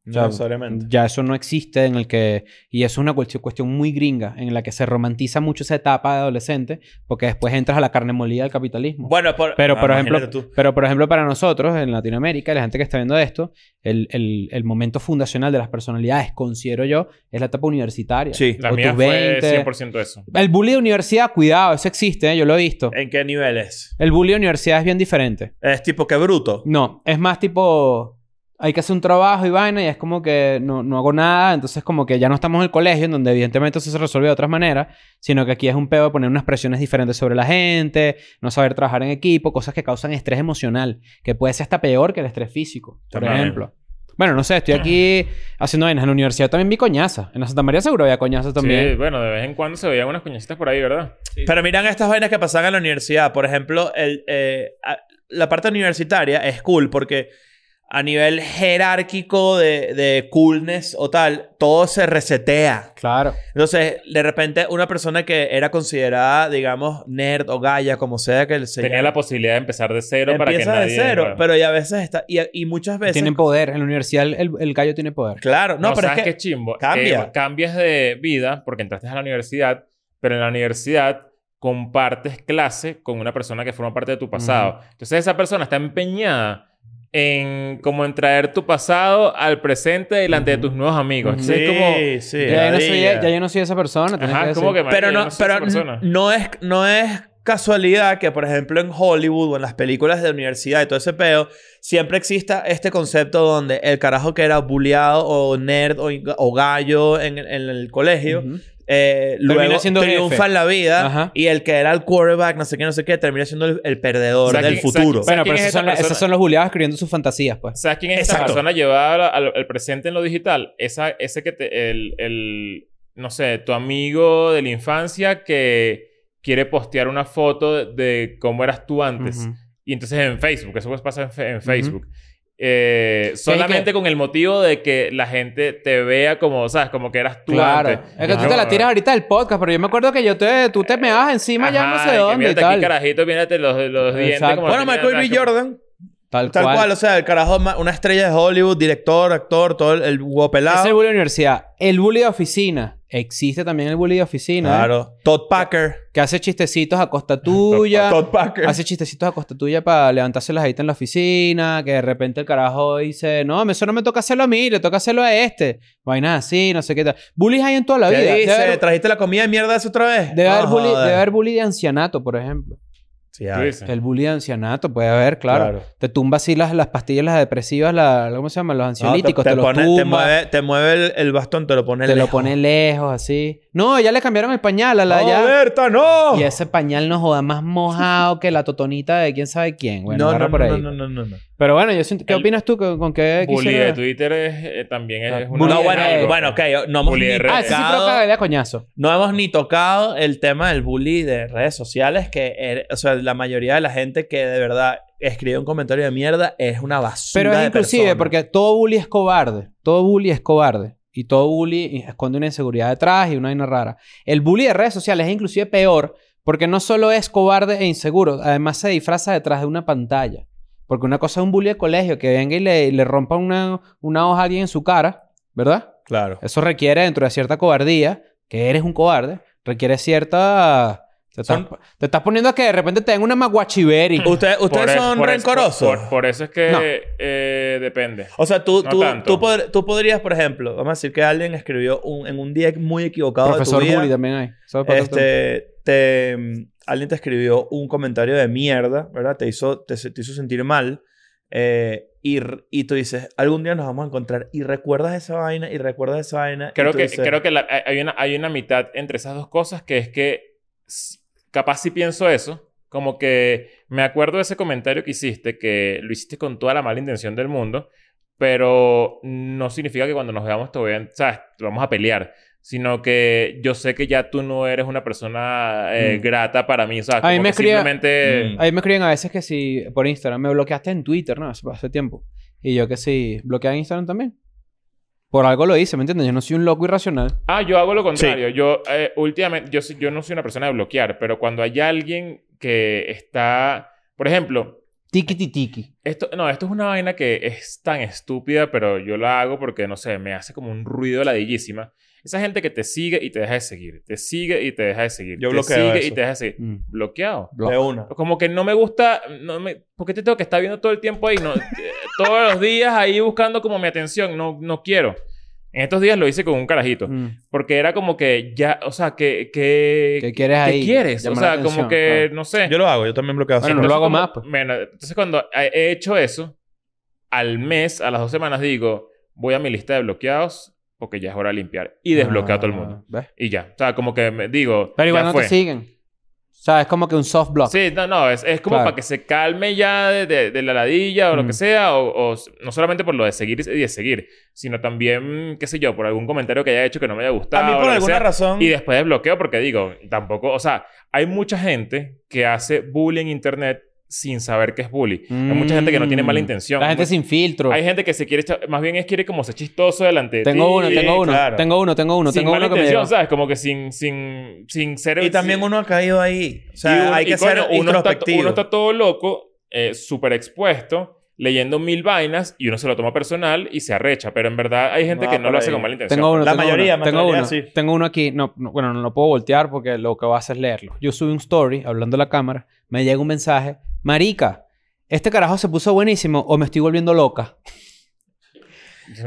O sea, No necesariamente. Ya eso no existe en el que... Y eso es una cuestión, cuestión muy gringa en la que se romantiza mucho esa etapa de adolescente porque después entras a la carne molida del capitalismo. Bueno, por, Pero, ah, por ejemplo, tú. pero, por ejemplo, para nosotros en Latinoamérica, la gente que está viendo esto, el, el- el momento fundacional de las personalidades, considero yo, es la etapa universitaria. Sí. La o mía tus fue 20. 100% eso. El bully de universidad, cuidado, eso existe, ¿eh? yo lo he visto. ¿En qué niveles? El bully de universidad es bien diferente. Es tipo que bruto. No, es más tipo, hay que hacer un trabajo y vaina y es como que no, no hago nada, entonces como que ya no estamos en el colegio, en donde evidentemente eso se resuelve de otras maneras, sino que aquí es un pedo de poner unas presiones diferentes sobre la gente, no saber trabajar en equipo, cosas que causan estrés emocional, que puede ser hasta peor que el estrés físico, por También. ejemplo. Bueno, no sé, estoy aquí haciendo vainas. En la universidad también vi coñazas. En la Santa María seguro había coñazas también. Sí, bueno, de vez en cuando se veían unas coñacitas por ahí, ¿verdad? Pero miran estas vainas que pasan en la universidad. Por ejemplo, el, eh, la parte universitaria es cool porque a nivel jerárquico de, de coolness o tal, todo se resetea. Claro. Entonces, de repente, una persona que era considerada, digamos, nerd o gaya, como sea que se Tenía llame, la posibilidad de empezar de cero para que empieza nadie... de cero. bueno. Pero y a veces está... Y, y muchas veces... Tienen poder. En la universidad el, el gallo tiene poder. Claro. No, No, pero ¿sabes es que... qué chimbo? cambia. Cambias de vida porque entraste a la universidad, pero en la universidad compartes clase con una persona que forma parte de tu pasado. Entonces esa persona está empeñada en como en traer tu pasado al presente delante de tus nuevos amigos. Sí, es como... sí. Ya, yo no soy, ladilla. ya yo no soy esa persona. Ajá, que como que... Pero no, soy pero esa persona. no es, no es casualidad que, por ejemplo, en Hollywood o en las películas de universidad y todo ese peo, siempre exista este concepto donde el carajo que era bulleado o nerd o, o gallo en, en el colegio. Eh, luego siendo triunfa jefe. en la vida Ajá. y el que era el quarterback, no sé qué, no sé qué, termina siendo el, el perdedor O sea, del ¿quién- futuro. o sea, Bueno, ¿quién pero es esos son, la- persona? esos son los buleados escribiendo sus fantasías, pues. ¿Sabes quién es esta Exacto. persona llevada al, al- presente en lo digital? Esa, ese que te... El, el... No sé, tu amigo de la infancia que quiere postear una foto de, de cómo eras tú antes. Y entonces en Facebook, eso pues pasa en, fe- en Facebook. Eh, solamente con el motivo de que la gente te vea como, ¿sabes? Como que eras tú Claro. antes. Es que tú te la tiras ahorita del podcast, pero yo me acuerdo que yo te, tú te me vas encima ya no sé y dónde y mírate tal. aquí, carajito, mírate los, los dientes. Como bueno, Michael B. Jordan, Tal, tal cual. cual. o sea, el carajo, una estrella de Hollywood, director, actor, todo el, el Ese guapelado. es el bully de universidad. El bully de oficina. Existe también el bully de oficina. ¿eh? Claro. Todd Packer. Que hace chistecitos a costa tuya. Todd Packer. Hace chistecitos a costa tuya para levantarse las ahí en la oficina. Que de repente el carajo dice: No, eso no me toca hacerlo a mí, le toca hacerlo a este. Vainas así, no sé qué tal. Bullies hay en toda la ¿Qué vida. dice? Haber, ¿Trajiste la comida de mierda esa otra vez? debe haber bully, debe haber bully de ancianato, por ejemplo. Sí. El bully de ancianato puede haber, claro. Claro. Te tumba así las, las pastillas, las depresivas, la, ¿cómo se llaman? Los No, ansiolíticos, te, te, te los pone- tumba. te mueve, te mueve el, el bastón, te lo pone te lo lejos. pone lejos, así. No, ya le cambiaron el pañal a la ¡No, ya. Berta, no! Y ese pañal no joda más mojado que la totonita de quién sabe quién. Bueno, no, no, por no, ahí. no, no, no, no. Pero bueno, yo siento... ¿qué El opinas tú con, con qué Bully quisiera- de Twitter es, eh, también es, Ah, es una... No, bueno, redes. bueno, ok. No hemos, Bully ni de redes. Ah, sí tocado, provoca de coñazo. no hemos ni tocado el tema del bully de redes sociales, que, er- o sea, la mayoría de la gente que de verdad escribe un comentario de mierda es una basura Pero es de inclusive persona. porque todo bully es cobarde. Todo bully es cobarde. Y todo bully esconde una inseguridad detrás y una vaina rara. El bully de redes sociales es inclusive peor porque no solo es cobarde e inseguro, además se disfraza detrás de una pantalla. Porque una cosa es un bully de colegio que venga y le, le rompa una, una hoja a alguien en su cara, ¿verdad? Claro. Eso requiere, dentro de cierta cobardía, que eres un cobarde, requiere cierta... Te estás, Son- te estás poniendo a que de repente te den una maguachiveri. Ustedes, Por ustedes eso- son por eso- rencorosos. Por, por eso es que No. eh, depende. O sea, tú, No tú, tú, pod- tú podrías, por ejemplo, vamos a decir que alguien escribió un- en un día muy equivocado Profesor de tu vida. también hay. Este, te, alguien te escribió un comentario de mierda, ¿verdad? Te hizo, te, te hizo sentir mal. eh, y, y tú dices, algún día nos vamos a encontrar. Y recuerdas esa vaina, y recuerdas esa vaina. Creo que, dices, creo que la- hay- una, hay una mitad entre esas dos cosas que es que capaz si pienso eso, como que me acuerdo de ese comentario que hiciste, que lo hiciste con toda la mala intención del mundo, pero no significa que cuando nos veamos te voy a, ¿sabes? Vamos a pelear. sino que yo sé que ya tú no eres una persona eh, Mm. grata para mí. O sea, A mí como me que escribe- simplemente... Mm. Ahí me escriben a veces que si por Instagram me bloqueaste en Twitter, ¿no? Hace, hace tiempo. Y yo que si bloqueé en Instagram también. Por algo lo hice, ¿me entiendes? Yo no soy un loco irracional. Ah, yo hago lo contrario. Yo, eh, últimamente, yo, yo no soy una persona de bloquear, pero cuando hay alguien que está... Por ejemplo, Tiki ti, tiki. Esto, no, esto es una vaina que es tan estúpida, pero yo la hago porque, no sé, me hace como un ruido ladillísima. Esa gente que te sigue y te deja de seguir. Te sigue y te deja de seguir. Yo te bloqueo sigue eso. y te deja de seguir. Mm. Bloqueado. Blo- De una. Como que no me gusta... No me, ¿Por qué te tengo que estar viendo todo el tiempo ahí? No, eh, todos los días ahí buscando como mi atención. No, no quiero. En estos días lo hice con un carajito. Mm. Porque era como que ya... O sea, que... que ¿Qué quieres ¿qué ahí? quieres? O sea, como que... claro. No sé. Yo lo hago, yo también bloqueo. Bueno, no lo hago como- más, pues. bueno, entonces cuando he hecho eso, al mes, a las dos semanas digo, voy a mi lista de bloqueados porque ya es hora de limpiar. Y desbloqueo a todo el mundo. Ah, ¿ves? Y ya. O sea, como que me digo, Pero igual ya no fue. te siguen. O sea, es como que un soft block. Sí, no, no, es, es como Claro. para que se calme ya de, de- de la ladilla o lo Mm. que sea, o, o no solamente por lo de seguir y de seguir, sino también, qué sé yo, por algún comentario que haya hecho que no me haya gustado. A mí por lo alguna sea. razón... Y después desbloqueo porque digo, tampoco, o sea, hay mucha gente que hace bullying en internet sin saber qué es bullying. Hay mucha gente que no tiene mala Mm. intención. La gente sin filtro. Hay gente que se quiere, echar- más bien es quiere como ser chistoso delante de Tengo ti. uno, tengo uno, claro. tengo uno, tengo uno, sin tengo mala uno que intención, llegó. ¿sabes? Como que sin, sin, sin ser... Y también sin- uno ha caído ahí. O sea, uno- hay y que ser uno está, introspectivo. uno está todo loco, eh, súper expuesto, leyendo mil vainas y uno se lo toma personal y se arrecha. Pero en verdad hay gente No, que no lo hace con mala intención. Tengo uno, La tengo mayoría, uno, tengo mayoría, uno, sí. tengo uno aquí. No, no, bueno, no lo puedo voltear porque lo que va a hacer es leerlo. Yo subí un story hablando a la cámara, me llega un mensaje, marica, este carajo se puso buenísimo o me estoy volviendo loca.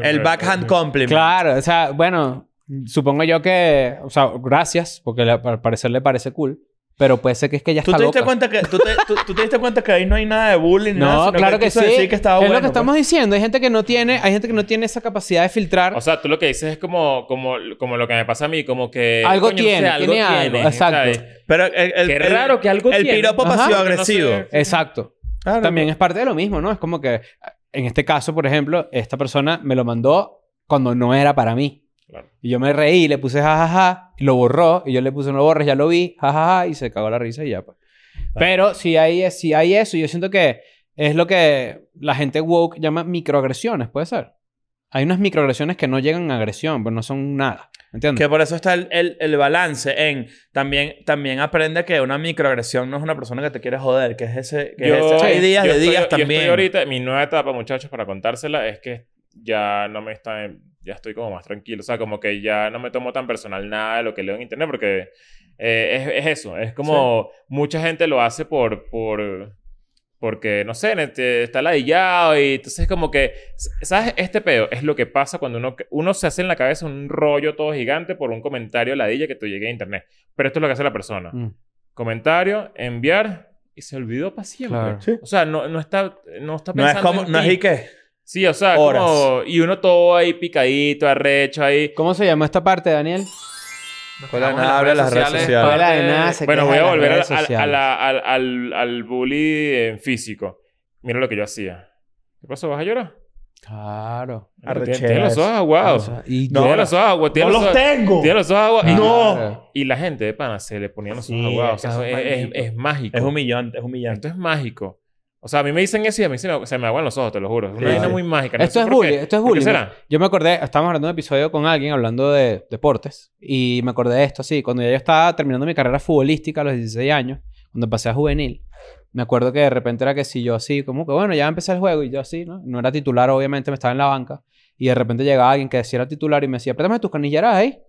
El backhand compliment. Claro, o sea, bueno, supongo yo que, o sea, gracias porque le- al parecer le parece cool, pero puede ser que es que ya ¿Tú está te, diste loca. cuenta que, tú, te, tú- tú te diste cuenta que ahí no hay nada de bullying? nada, No, sino claro que, quiso sí. decir que estaba es bueno, lo que estamos pues. diciendo. Hay gente que no tiene, hay gente que no tiene esa capacidad de filtrar. O sea, tú lo que dices es como, como, como lo que me pasa a mí, como que... Algo coño, no sé, tiene, tiene algo, exacto. ¿sabes? Pero el, el, Qué el- raro que algo El tiene. piropo Ajá. pasivo-agresivo. Que no sé. Exacto. Claro, También es parte de lo mismo, ¿no? Es como que, en este caso, por ejemplo, esta persona me lo mandó cuando no era para mí. Claro. Y yo me reí, le puse jajaja, y lo borró, y yo le puse no lo borres, ya lo vi, jajaja, y se cagó la risa y ya, pues. Pero si hay, si hay eso, yo siento que es lo que la gente woke llama microagresiones, puede ser. Hay unas microagresiones que no llegan a agresión, pero no son nada. ¿Entiendes? Que por eso está el, el- el balance en... También, también aprende que una microagresión no es una persona que te quiere joder. Que es ese... Que es ese- hay días yo de estoy- días yo también. estoy ahorita, mi nueva etapa, muchachos, para contársela, es que ya no me está... Ya estoy como más tranquilo. O sea, como que ya no me tomo tan personal nada de lo que leo en internet porque eh, es, es eso. Es como mucha gente lo hace por... por porque, no sé, está ladillado y entonces como que, ¿sabes? Este pedo es lo que pasa cuando uno, uno se hace en la cabeza un rollo todo gigante por un comentario ladilla que te llegue a internet. Pero esto es lo que hace la persona. Mm. Comentario, enviar y se olvidó para siempre. Claro. Sí. O sea, no, no está, no está No es pensando como... en No es y qué. Sí, o sea, Horas. como... Y uno todo ahí picadito, arrecho ahí. ¿Cómo se llama esta parte, Daniel? Quedamos en nada, habla las redes sociales, sociales. Hola, parte de nada, se Bueno, voy a de volver a la- al, al, al bully en físico. Mira lo que yo hacía. ¿Qué pasó? ¿Vas a llorar? Claro. Tiene los ojos aguados. Y No, Tiene los ojos aguados. ¡No los tengo! Tiene los ojos aguados. ¡No! Y la gente de pana se le ponían los ojos aguados. es mágico. Es humillante, es humillante. Esto es mágico. O sea, a mí me dicen eso y a mí se me, se me aguan los ojos, te lo juro. Es una vaina sí. muy mágica. No Esto es bullying, esto es ¿Por qué bullying. será? Yo me acordé, estábamos hablando de un episodio con alguien hablando de deportes y me acordé de esto, sí, cuando ya yo estaba terminando mi carrera futbolística a los 16 años, cuando pasé a juvenil, me acuerdo que de repente era que si yo así, como que bueno, ya empecé el juego y yo así, ¿no? No era titular, obviamente, me estaba en la banca y de repente llegaba alguien que decía era titular y me decía, préstame tus canilleras ahí.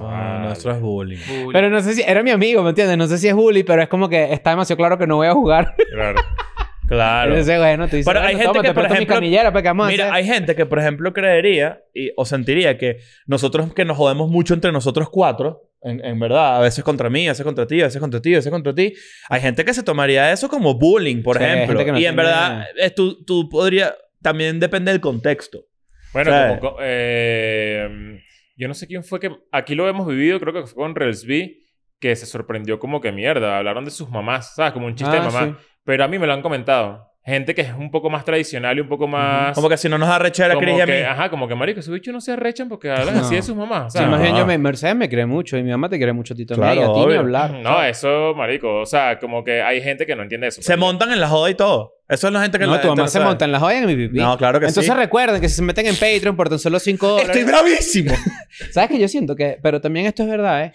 Ah, nuestro es bullying. Bullying. Pero no sé si, era mi amigo, ¿me entiendes? No sé si es bully, pero es como que está demasiado claro que no voy a jugar. Claro. Claro. Entonces, bueno, tú dices, Pero hay gente toma, que, por ejemplo, pues, ¿qué vamos a Mira, hacer? hay gente que, por ejemplo, creería y, o sentiría que nosotros que nos jodemos mucho entre nosotros cuatro, en, en verdad, a veces contra mí, a veces contra ti, a veces contra ti, a veces contra ti, hay gente que se tomaría eso como bullying, por Sí, hay ejemplo. gente que no y en verdad, es, tú, tú podrías... También depende del contexto. Bueno, sea, como... co- eh, yo no sé quién fue que... Aquí lo hemos vivido, creo que fue con Relsby, que se sorprendió como que mierda. Hablaron de sus mamás, ¿sabes? Como un chiste de Ah, mamá. sí. Pero a mí me lo han comentado. gente que es un poco más tradicional y un poco más... Como que si no nos rechera como Chris y a mí. ajá, como que marico, esos bichos no se arrechan porque hablan No. así de sus mamás. Sí, ¿sabes? más bien yo me, Mercedes me cree mucho y mi mamá te quiere mucho a ti también. Claro, y a ti ni obvio. hablar. No, eso, marico. O sea, como que hay gente que no entiende eso. Se montan en la joda y todo. Eso es la gente que No, la tu mamá se sabe. monta en la joya en mi pipí. No, claro que Entonces sí. recuerden que si se meten en Patreon por tan solo 5 dólares. Estoy bravísimo. ¿Sabes que yo siento que... Pero también esto es verdad, ¿eh?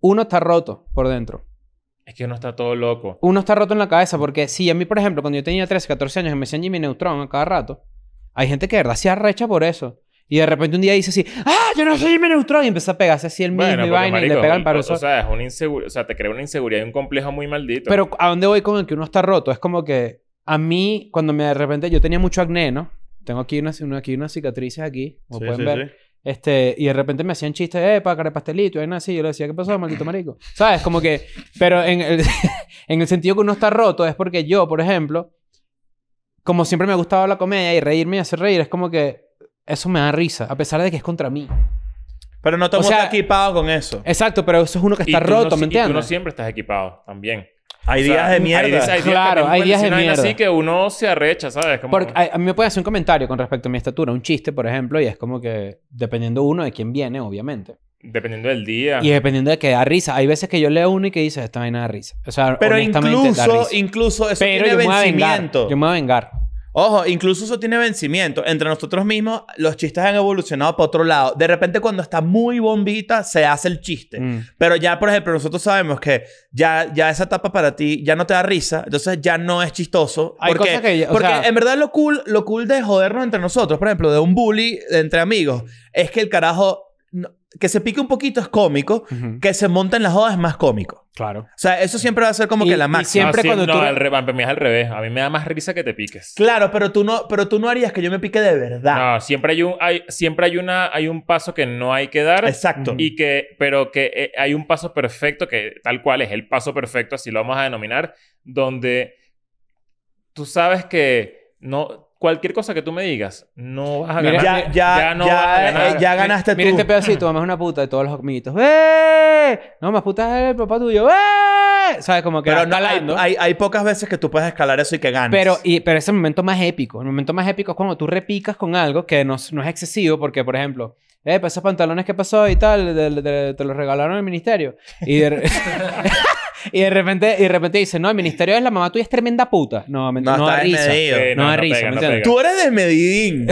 Uno está roto por dentro. Es que uno está todo loco. Uno está roto en la cabeza porque si a mí, por ejemplo, cuando yo tenía 13, 14 años, me decían Jimmy Neutron a cada rato, hay gente que de verdad se arrecha por eso. Y de repente un día dice así, ¡ah, yo no soy Jimmy Neutron! Y empieza a pegarse así el mismo Bueno, y vaina y le marico, pegan para o, eso. o sea, es una insegura... O sea, te crea una inseguridad y un complejo muy maldito. Pero ¿a dónde voy con el que uno está roto? Es como que a mí, cuando me de repente, yo tenía mucho acné, ¿no? Tengo aquí unas, una, aquí unas cicatrices aquí, como Sí, pueden sí, ver. Este, y de repente me hacían chistes, eh, para cara pastelito, y así. Yo le decía, ¿qué pasó, maldito marico? ¿Sabes? Como que, pero en el, en el sentido que uno está roto, es porque yo, por ejemplo, como siempre me ha gustado la comedia y reírme y hacer reír, es como que eso me da risa, a pesar de que es contra mí. Pero no todo O sea- está equipado con eso. Exacto, pero eso es uno que está no roto, si- ¿me Y tú no entiendes? siempre estás equipado también. Hay O sea, días de mierda. Hay, días- hay días Claro, también hay días de mierda. así que uno se arrecha, ¿sabes? Como... Porque a, a mí me puede hacer un comentario con respecto a mi estatura, un chiste, por ejemplo, y es como que dependiendo uno de quién viene, obviamente. Dependiendo del día. Y dependiendo de que da risa. Hay veces que yo leo uno y que dice, esta vaina da risa. O sea, Pero honestamente da incluso, risa. incluso eso Pero tiene yo me voy a vengar. vencimiento. Yo me voy a vengar. Ojo, incluso eso tiene vencimiento. Entre nosotros mismos, los chistes han evolucionado para otro lado. De repente, cuando está muy bombita, se hace el chiste. Mm. Pero ya, por ejemplo, nosotros sabemos que ya, ya esa etapa para ti ya no te da risa. Entonces ya no es chistoso. Hay porque cosas que ya- o porque sea- en verdad lo cool, lo cool de jodernos entre nosotros, por ejemplo, de un bully entre amigos, es que el carajo... no- que se pique un poquito es cómico. Que se monta en la joda es más cómico. Claro. O sea, eso siempre va a ser como Y- que la y máxima. siempre no, cuando no, tú- al re- para mí es al revés. A mí me da más risa que te piques. Claro, pero tú no, pero tú no harías que yo me pique de verdad. No, siempre hay un, hay, siempre hay una, hay un paso que no hay que dar. Exacto. Y que, pero que eh, hay un paso perfecto, que tal cual es el paso perfecto, así lo vamos a denominar, donde tú sabes que no, cualquier cosa que tú me digas, no vas a Mira, ganar. ya, ya, ya no ya, vas a ganar. eh, ya ganaste Mira tú. este pedacito, mamá es una puta de todos los amiguitos. ¡Eh! No, más puta es el papá tuyo. ¡Eh! ¿Sabes? Como que Pero no, hay, hay, hay pocas veces que tú puedes escalar eso y que ganes. Pero, y, pero ese momento más épico. El momento más épico es cuando tú repicas con algo que no, no es excesivo, porque, por ejemplo, eh, pues esos pantalones que pasó y tal, de- de- de- te los regalaron el ministerio. Y de, y de repente, y de repente dice, no, el ministerio es la mamá tuya es tremenda puta. No, mentira, No, no, da risa. Sí, No da risa, pega, ¿me no entiendes? pega. Tú eres de Medellín.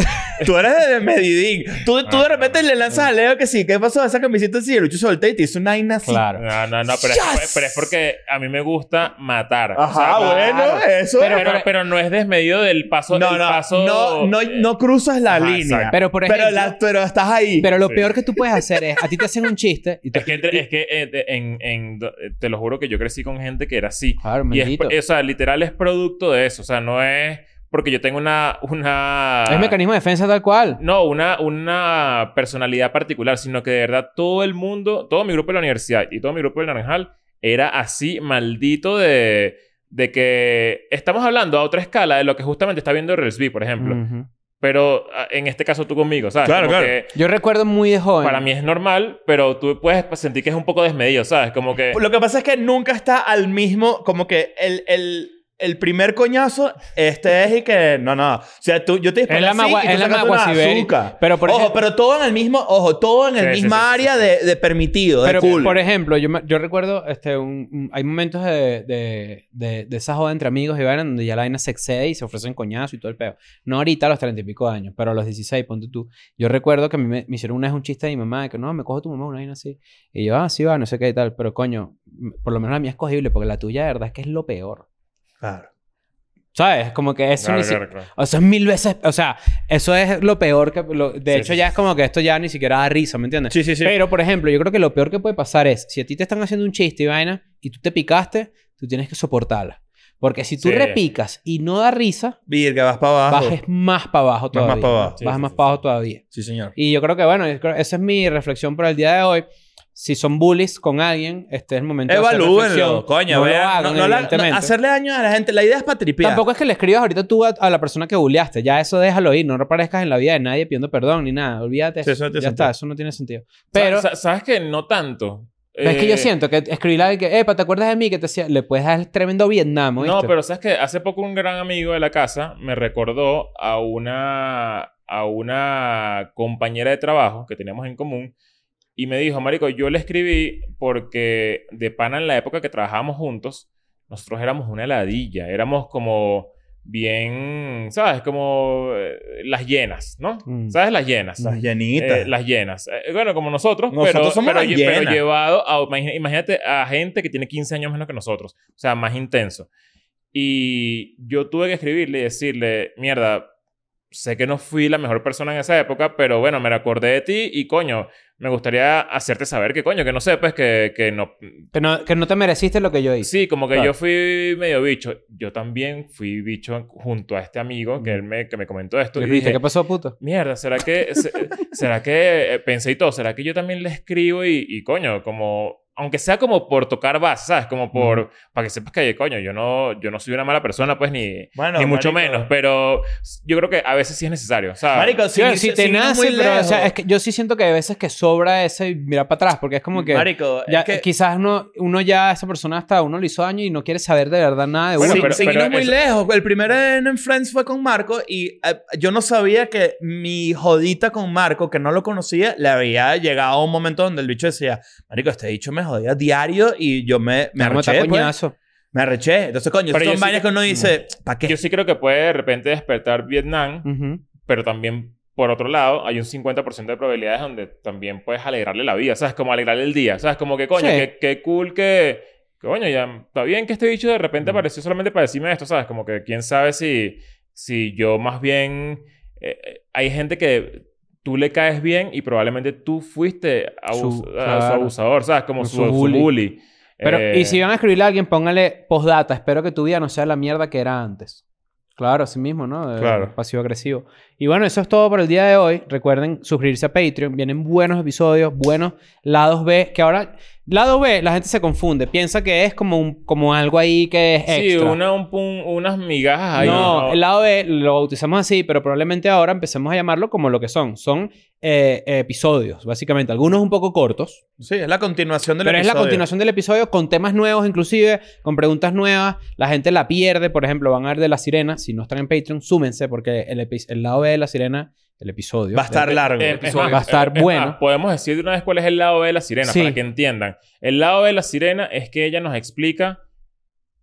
tú eres de Medellín. Tú, tú de Ah, repente le lanzas a Leo que sí. ¿Qué pasó? Esa camiseta así. El Lucho solté y te hizo una vaina así. Claro. No, no, no, pero, Yes. es, pero es porque a mí me gusta matar. O Ajá, sea, bueno. Eso Pero, es. pero, pero no es desmedido del paso. no, no, paso, no, no, eh, no cruzas la ajá, línea. exacto. Pero, por ejemplo, pero, la- pero estás ahí. pero lo Sí. peor que tú puedes hacer es, a ti te hacen un chiste y tú... Es que, entre- es que eh, de- en, en- te lo juro que yo crecí con gente que era así. Claro, y es, o sea, literal es producto de eso. O sea, no es porque yo tengo una... una Es mecanismo de defensa tal cual. No, una, una personalidad particular, sino que de verdad todo el mundo, todo mi grupo de la universidad y todo mi grupo del Naranjal era así maldito de, de que estamos hablando a otra escala de lo que justamente está viendo Relsby, por ejemplo. Ujú. Pero ah, en este caso tú conmigo, ¿sabes? Claro, Como claro. que Yo recuerdo muy de joven. para mí es normal, pero tú puedes sentir que es un poco desmedido, ¿sabes? Como que... Lo que pasa es que nunca está al mismo, como que el, el, el primer coñazo, este es y que, no, no. O sea, tú, yo te disparé Es la así magua- y tú es la sacaste una maguasiberi. azúcar. Pero, por ojo, ejemplo- pero todo en el mismo, ojo, todo en el Sí, misma sí, área sí. De, de permitido, de Pero, cool. por ejemplo, yo, me- yo recuerdo, este, un, un- hay momentos de, de, de, de esa joda entre amigos y vaina donde ya la vaina se excede y se ofrecen coñazo y todo el peo. No ahorita a los treinta y pico años, pero a los 16, ponte tú. Yo recuerdo que a mí me, me hicieron una vez un chiste de mi mamá de que no, me cojo tu mamá una vaina así. Y yo, ah, sí va, no sé qué y tal. Pero coño, por lo menos la mía es cogible porque la tuya de verdad es que es lo peor. Claro. ¿Sabes? Como que eso Claro, ni si- claro, claro. O sea, es mil veces... O sea, eso es lo peor que... lo- de Sí, hecho, sí, ya sí. es como que esto ya ni siquiera da risa, ¿me entiendes? Sí, sí, sí. Pero, por ejemplo, yo creo que lo peor que puede pasar es, si a ti te están haciendo un chiste y vaina, y tú te picaste, tú tienes que soportarla. Porque si tú Sí. repicas y no da risa, Virga, vas para abajo. bajes más para abajo Vas todavía. más para abajo. Sí, más sí, para sí. abajo todavía. Sí, señor. Y yo creo que, bueno, esa es mi reflexión por el día de hoy. Si son bullies con alguien, este es el momento de Evalúenlo, reflexión. coño. No lo vean, hagan, no- no la- no- hacerle daño a la gente. La idea es para tripear. Tampoco es que le escribas ahorita tú a, a la persona que bulleaste. Ya eso déjalo ir. No aparezcas en la vida de nadie pidiendo perdón ni nada. Olvídate. Sí, eso. no ya sentido. está. Eso no tiene sentido. Pero... Sa- sa- ¿Sabes que No tanto. Pero es que yo Eh, siento que escribirle a que, epa, ¿te acuerdas de mí? Que te decía, le puedes dar el tremendo Vietnam, No, ¿oíste? pero sabes que hace poco un gran amigo de la casa me recordó a una, a una compañera de trabajo que teníamos en común y me dijo, Marico, yo le escribí porque de pana en la época que trabajábamos juntos, nosotros éramos una heladilla, éramos como bien, ¿sabes? Como eh, las llenas, ¿no? Mm. ¿Sabes? Las llenas. Las llenitas. Eh, las llenas. Eh, bueno, como nosotros, Nosotros pero, somos pero, lle- pero llevado a... Imagínate a gente que tiene 15 años menos que nosotros. O sea, más intenso. Y yo tuve que escribirle y decirle, mierda, sé que no fui la mejor persona en esa época, pero bueno, me acordé de ti y coño, me gustaría hacerte saber que coño, que no sepas que, que no... Que no, que no te mereciste lo que yo hice. Sí, como que Claro. yo fui medio bicho. Yo también fui bicho junto a este amigo que él me, que me comentó esto. Le Y dijiste, dije, ¿qué pasó, puto? Mierda, ¿será que, se- será que, eh, pensé y todo, ¿será que yo también le escribo y, y coño, como, aunque sea como por tocar base, ¿sabes? Como por, para que sepas que, coño, yo no, yo no soy una mala persona, pues, ni, Bueno, ni mucho marico. menos, pero yo creo que a veces sí es necesario, ¿sabes? Marico, Sí, sin- si te ir nace, pero o sea, es que yo sí siento que hay veces que sobra ese mirar para atrás, porque es como que Marico, ya, es que... quizás uno, uno ya, esa persona hasta uno le hizo daño y no quiere saber de verdad nada de Bueno, uno. sin, pero- sin pero muy eso- lejos. El primer en, en Friends fue con Marco y eh, yo no sabía que mi jodita con Marco, que no lo conocía, le había llegado a un momento donde el bicho decía, Marico, este bicho me jodía diario y yo me, me arreché, pues. coñazo. Me arreché. Entonces, coño, Pero son sí vainas que- que uno dice, ¿para qué? Yo sí creo que puede de repente despertar Vietnam, pero también, por otro lado, hay un 50% de probabilidades donde también puedes alegrarle la vida, ¿sabes? Como alegrarle el día, ¿sabes? Como que, coño, Sí. qué, qué cool que... Coño, ya está bien que este bicho de repente apareció solamente para decirme esto, ¿sabes? Como que quién sabe si, si yo más bien... eh, eh, hay gente que tú le caes bien y probablemente tú fuiste abus- Su- a su claro. abusador, ¿sabes? Como Su su, su bully. Pero, Eh, y si van a escribirle a alguien, póngale postdata. Espero que tu vida no sea la mierda que era antes. Claro, así mismo, ¿no? De- Claro. Pasivo-agresivo. Y bueno, eso es todo por el día de hoy. Recuerden suscribirse a Patreon. Vienen buenos episodios, buenos lados B. Que ahora, lado B, la gente se confunde. Piensa que es como, un, como algo ahí que es Sí, extra. una, un pun- unas migajas ahí. no, el lado B lo bautizamos así, pero probablemente ahora empecemos a llamarlo como lo que son. Son eh, episodios, básicamente. Algunos un poco cortos, Sí, es la continuación del pero es la episodio. continuación del episodio con temas nuevos, inclusive, con preguntas nuevas. La gente la pierde, por ejemplo, van a ver de La Sirena. Si no están en Patreon, súmense porque el, el lado B de La Sirena, el episodio. Va a estar largo. Eh, el es más, Va a estar es bueno. más, podemos decir de una vez cuál es el lado B de la sirena Sí. para que entiendan. El lado B de la sirena es que ella nos explica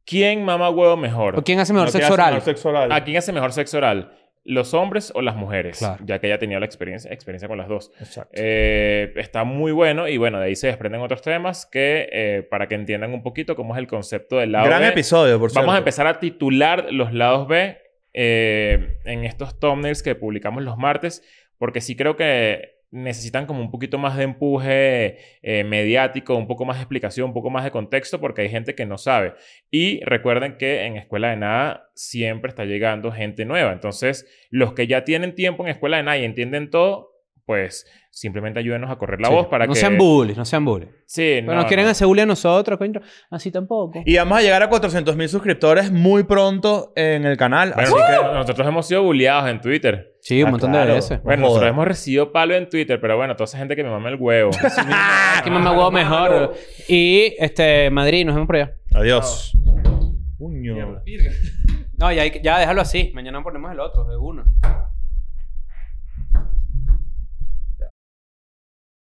quién mama huevo mejor. ¿O quién hace mejor No, sexo hace oral? mejor sexo oral. ¿A quién hace mejor sexo oral? ¿Los hombres o las mujeres? Claro. Ya que ella tenía la experiencia, experiencia con las dos. Exacto. Eh, está muy bueno y bueno, de ahí se desprenden otros temas que eh, para que entiendan un poquito cómo es el concepto del lado Gran B. episodio, por cierto. Vamos a empezar a titular los lados B eh, en estos thumbnails que publicamos los martes, porque sí creo que necesitan como un poquito más de empuje eh, mediático, un poco más de explicación, un poco más de contexto, porque hay gente que no sabe. Y recuerden que en Escuela de Nada siempre está llegando gente nueva. Entonces, los que ya tienen tiempo en Escuela de Nada y entienden todo, pues simplemente ayúdenos a correr la Sí. voz para no que... sean bullies, no sean bullies. Sí, Pero nos quieren hacer bullying a nosotros, coño. Así tampoco. Y vamos a llegar a 400 mil suscriptores muy pronto en el canal. Bueno, así que... nosotros hemos sido bulleados en Twitter. Sí, un Ah, montón claro. de veces. Bueno, nosotros hemos recibido palo en Twitter, pero bueno, toda esa gente que me mama el huevo. Aquí me huevo mejor. Y, este, Madrid, nos vemos por allá. Adiós. Coño. No, ya, que- ya déjalo así. Mañana ponemos el otro, de uno.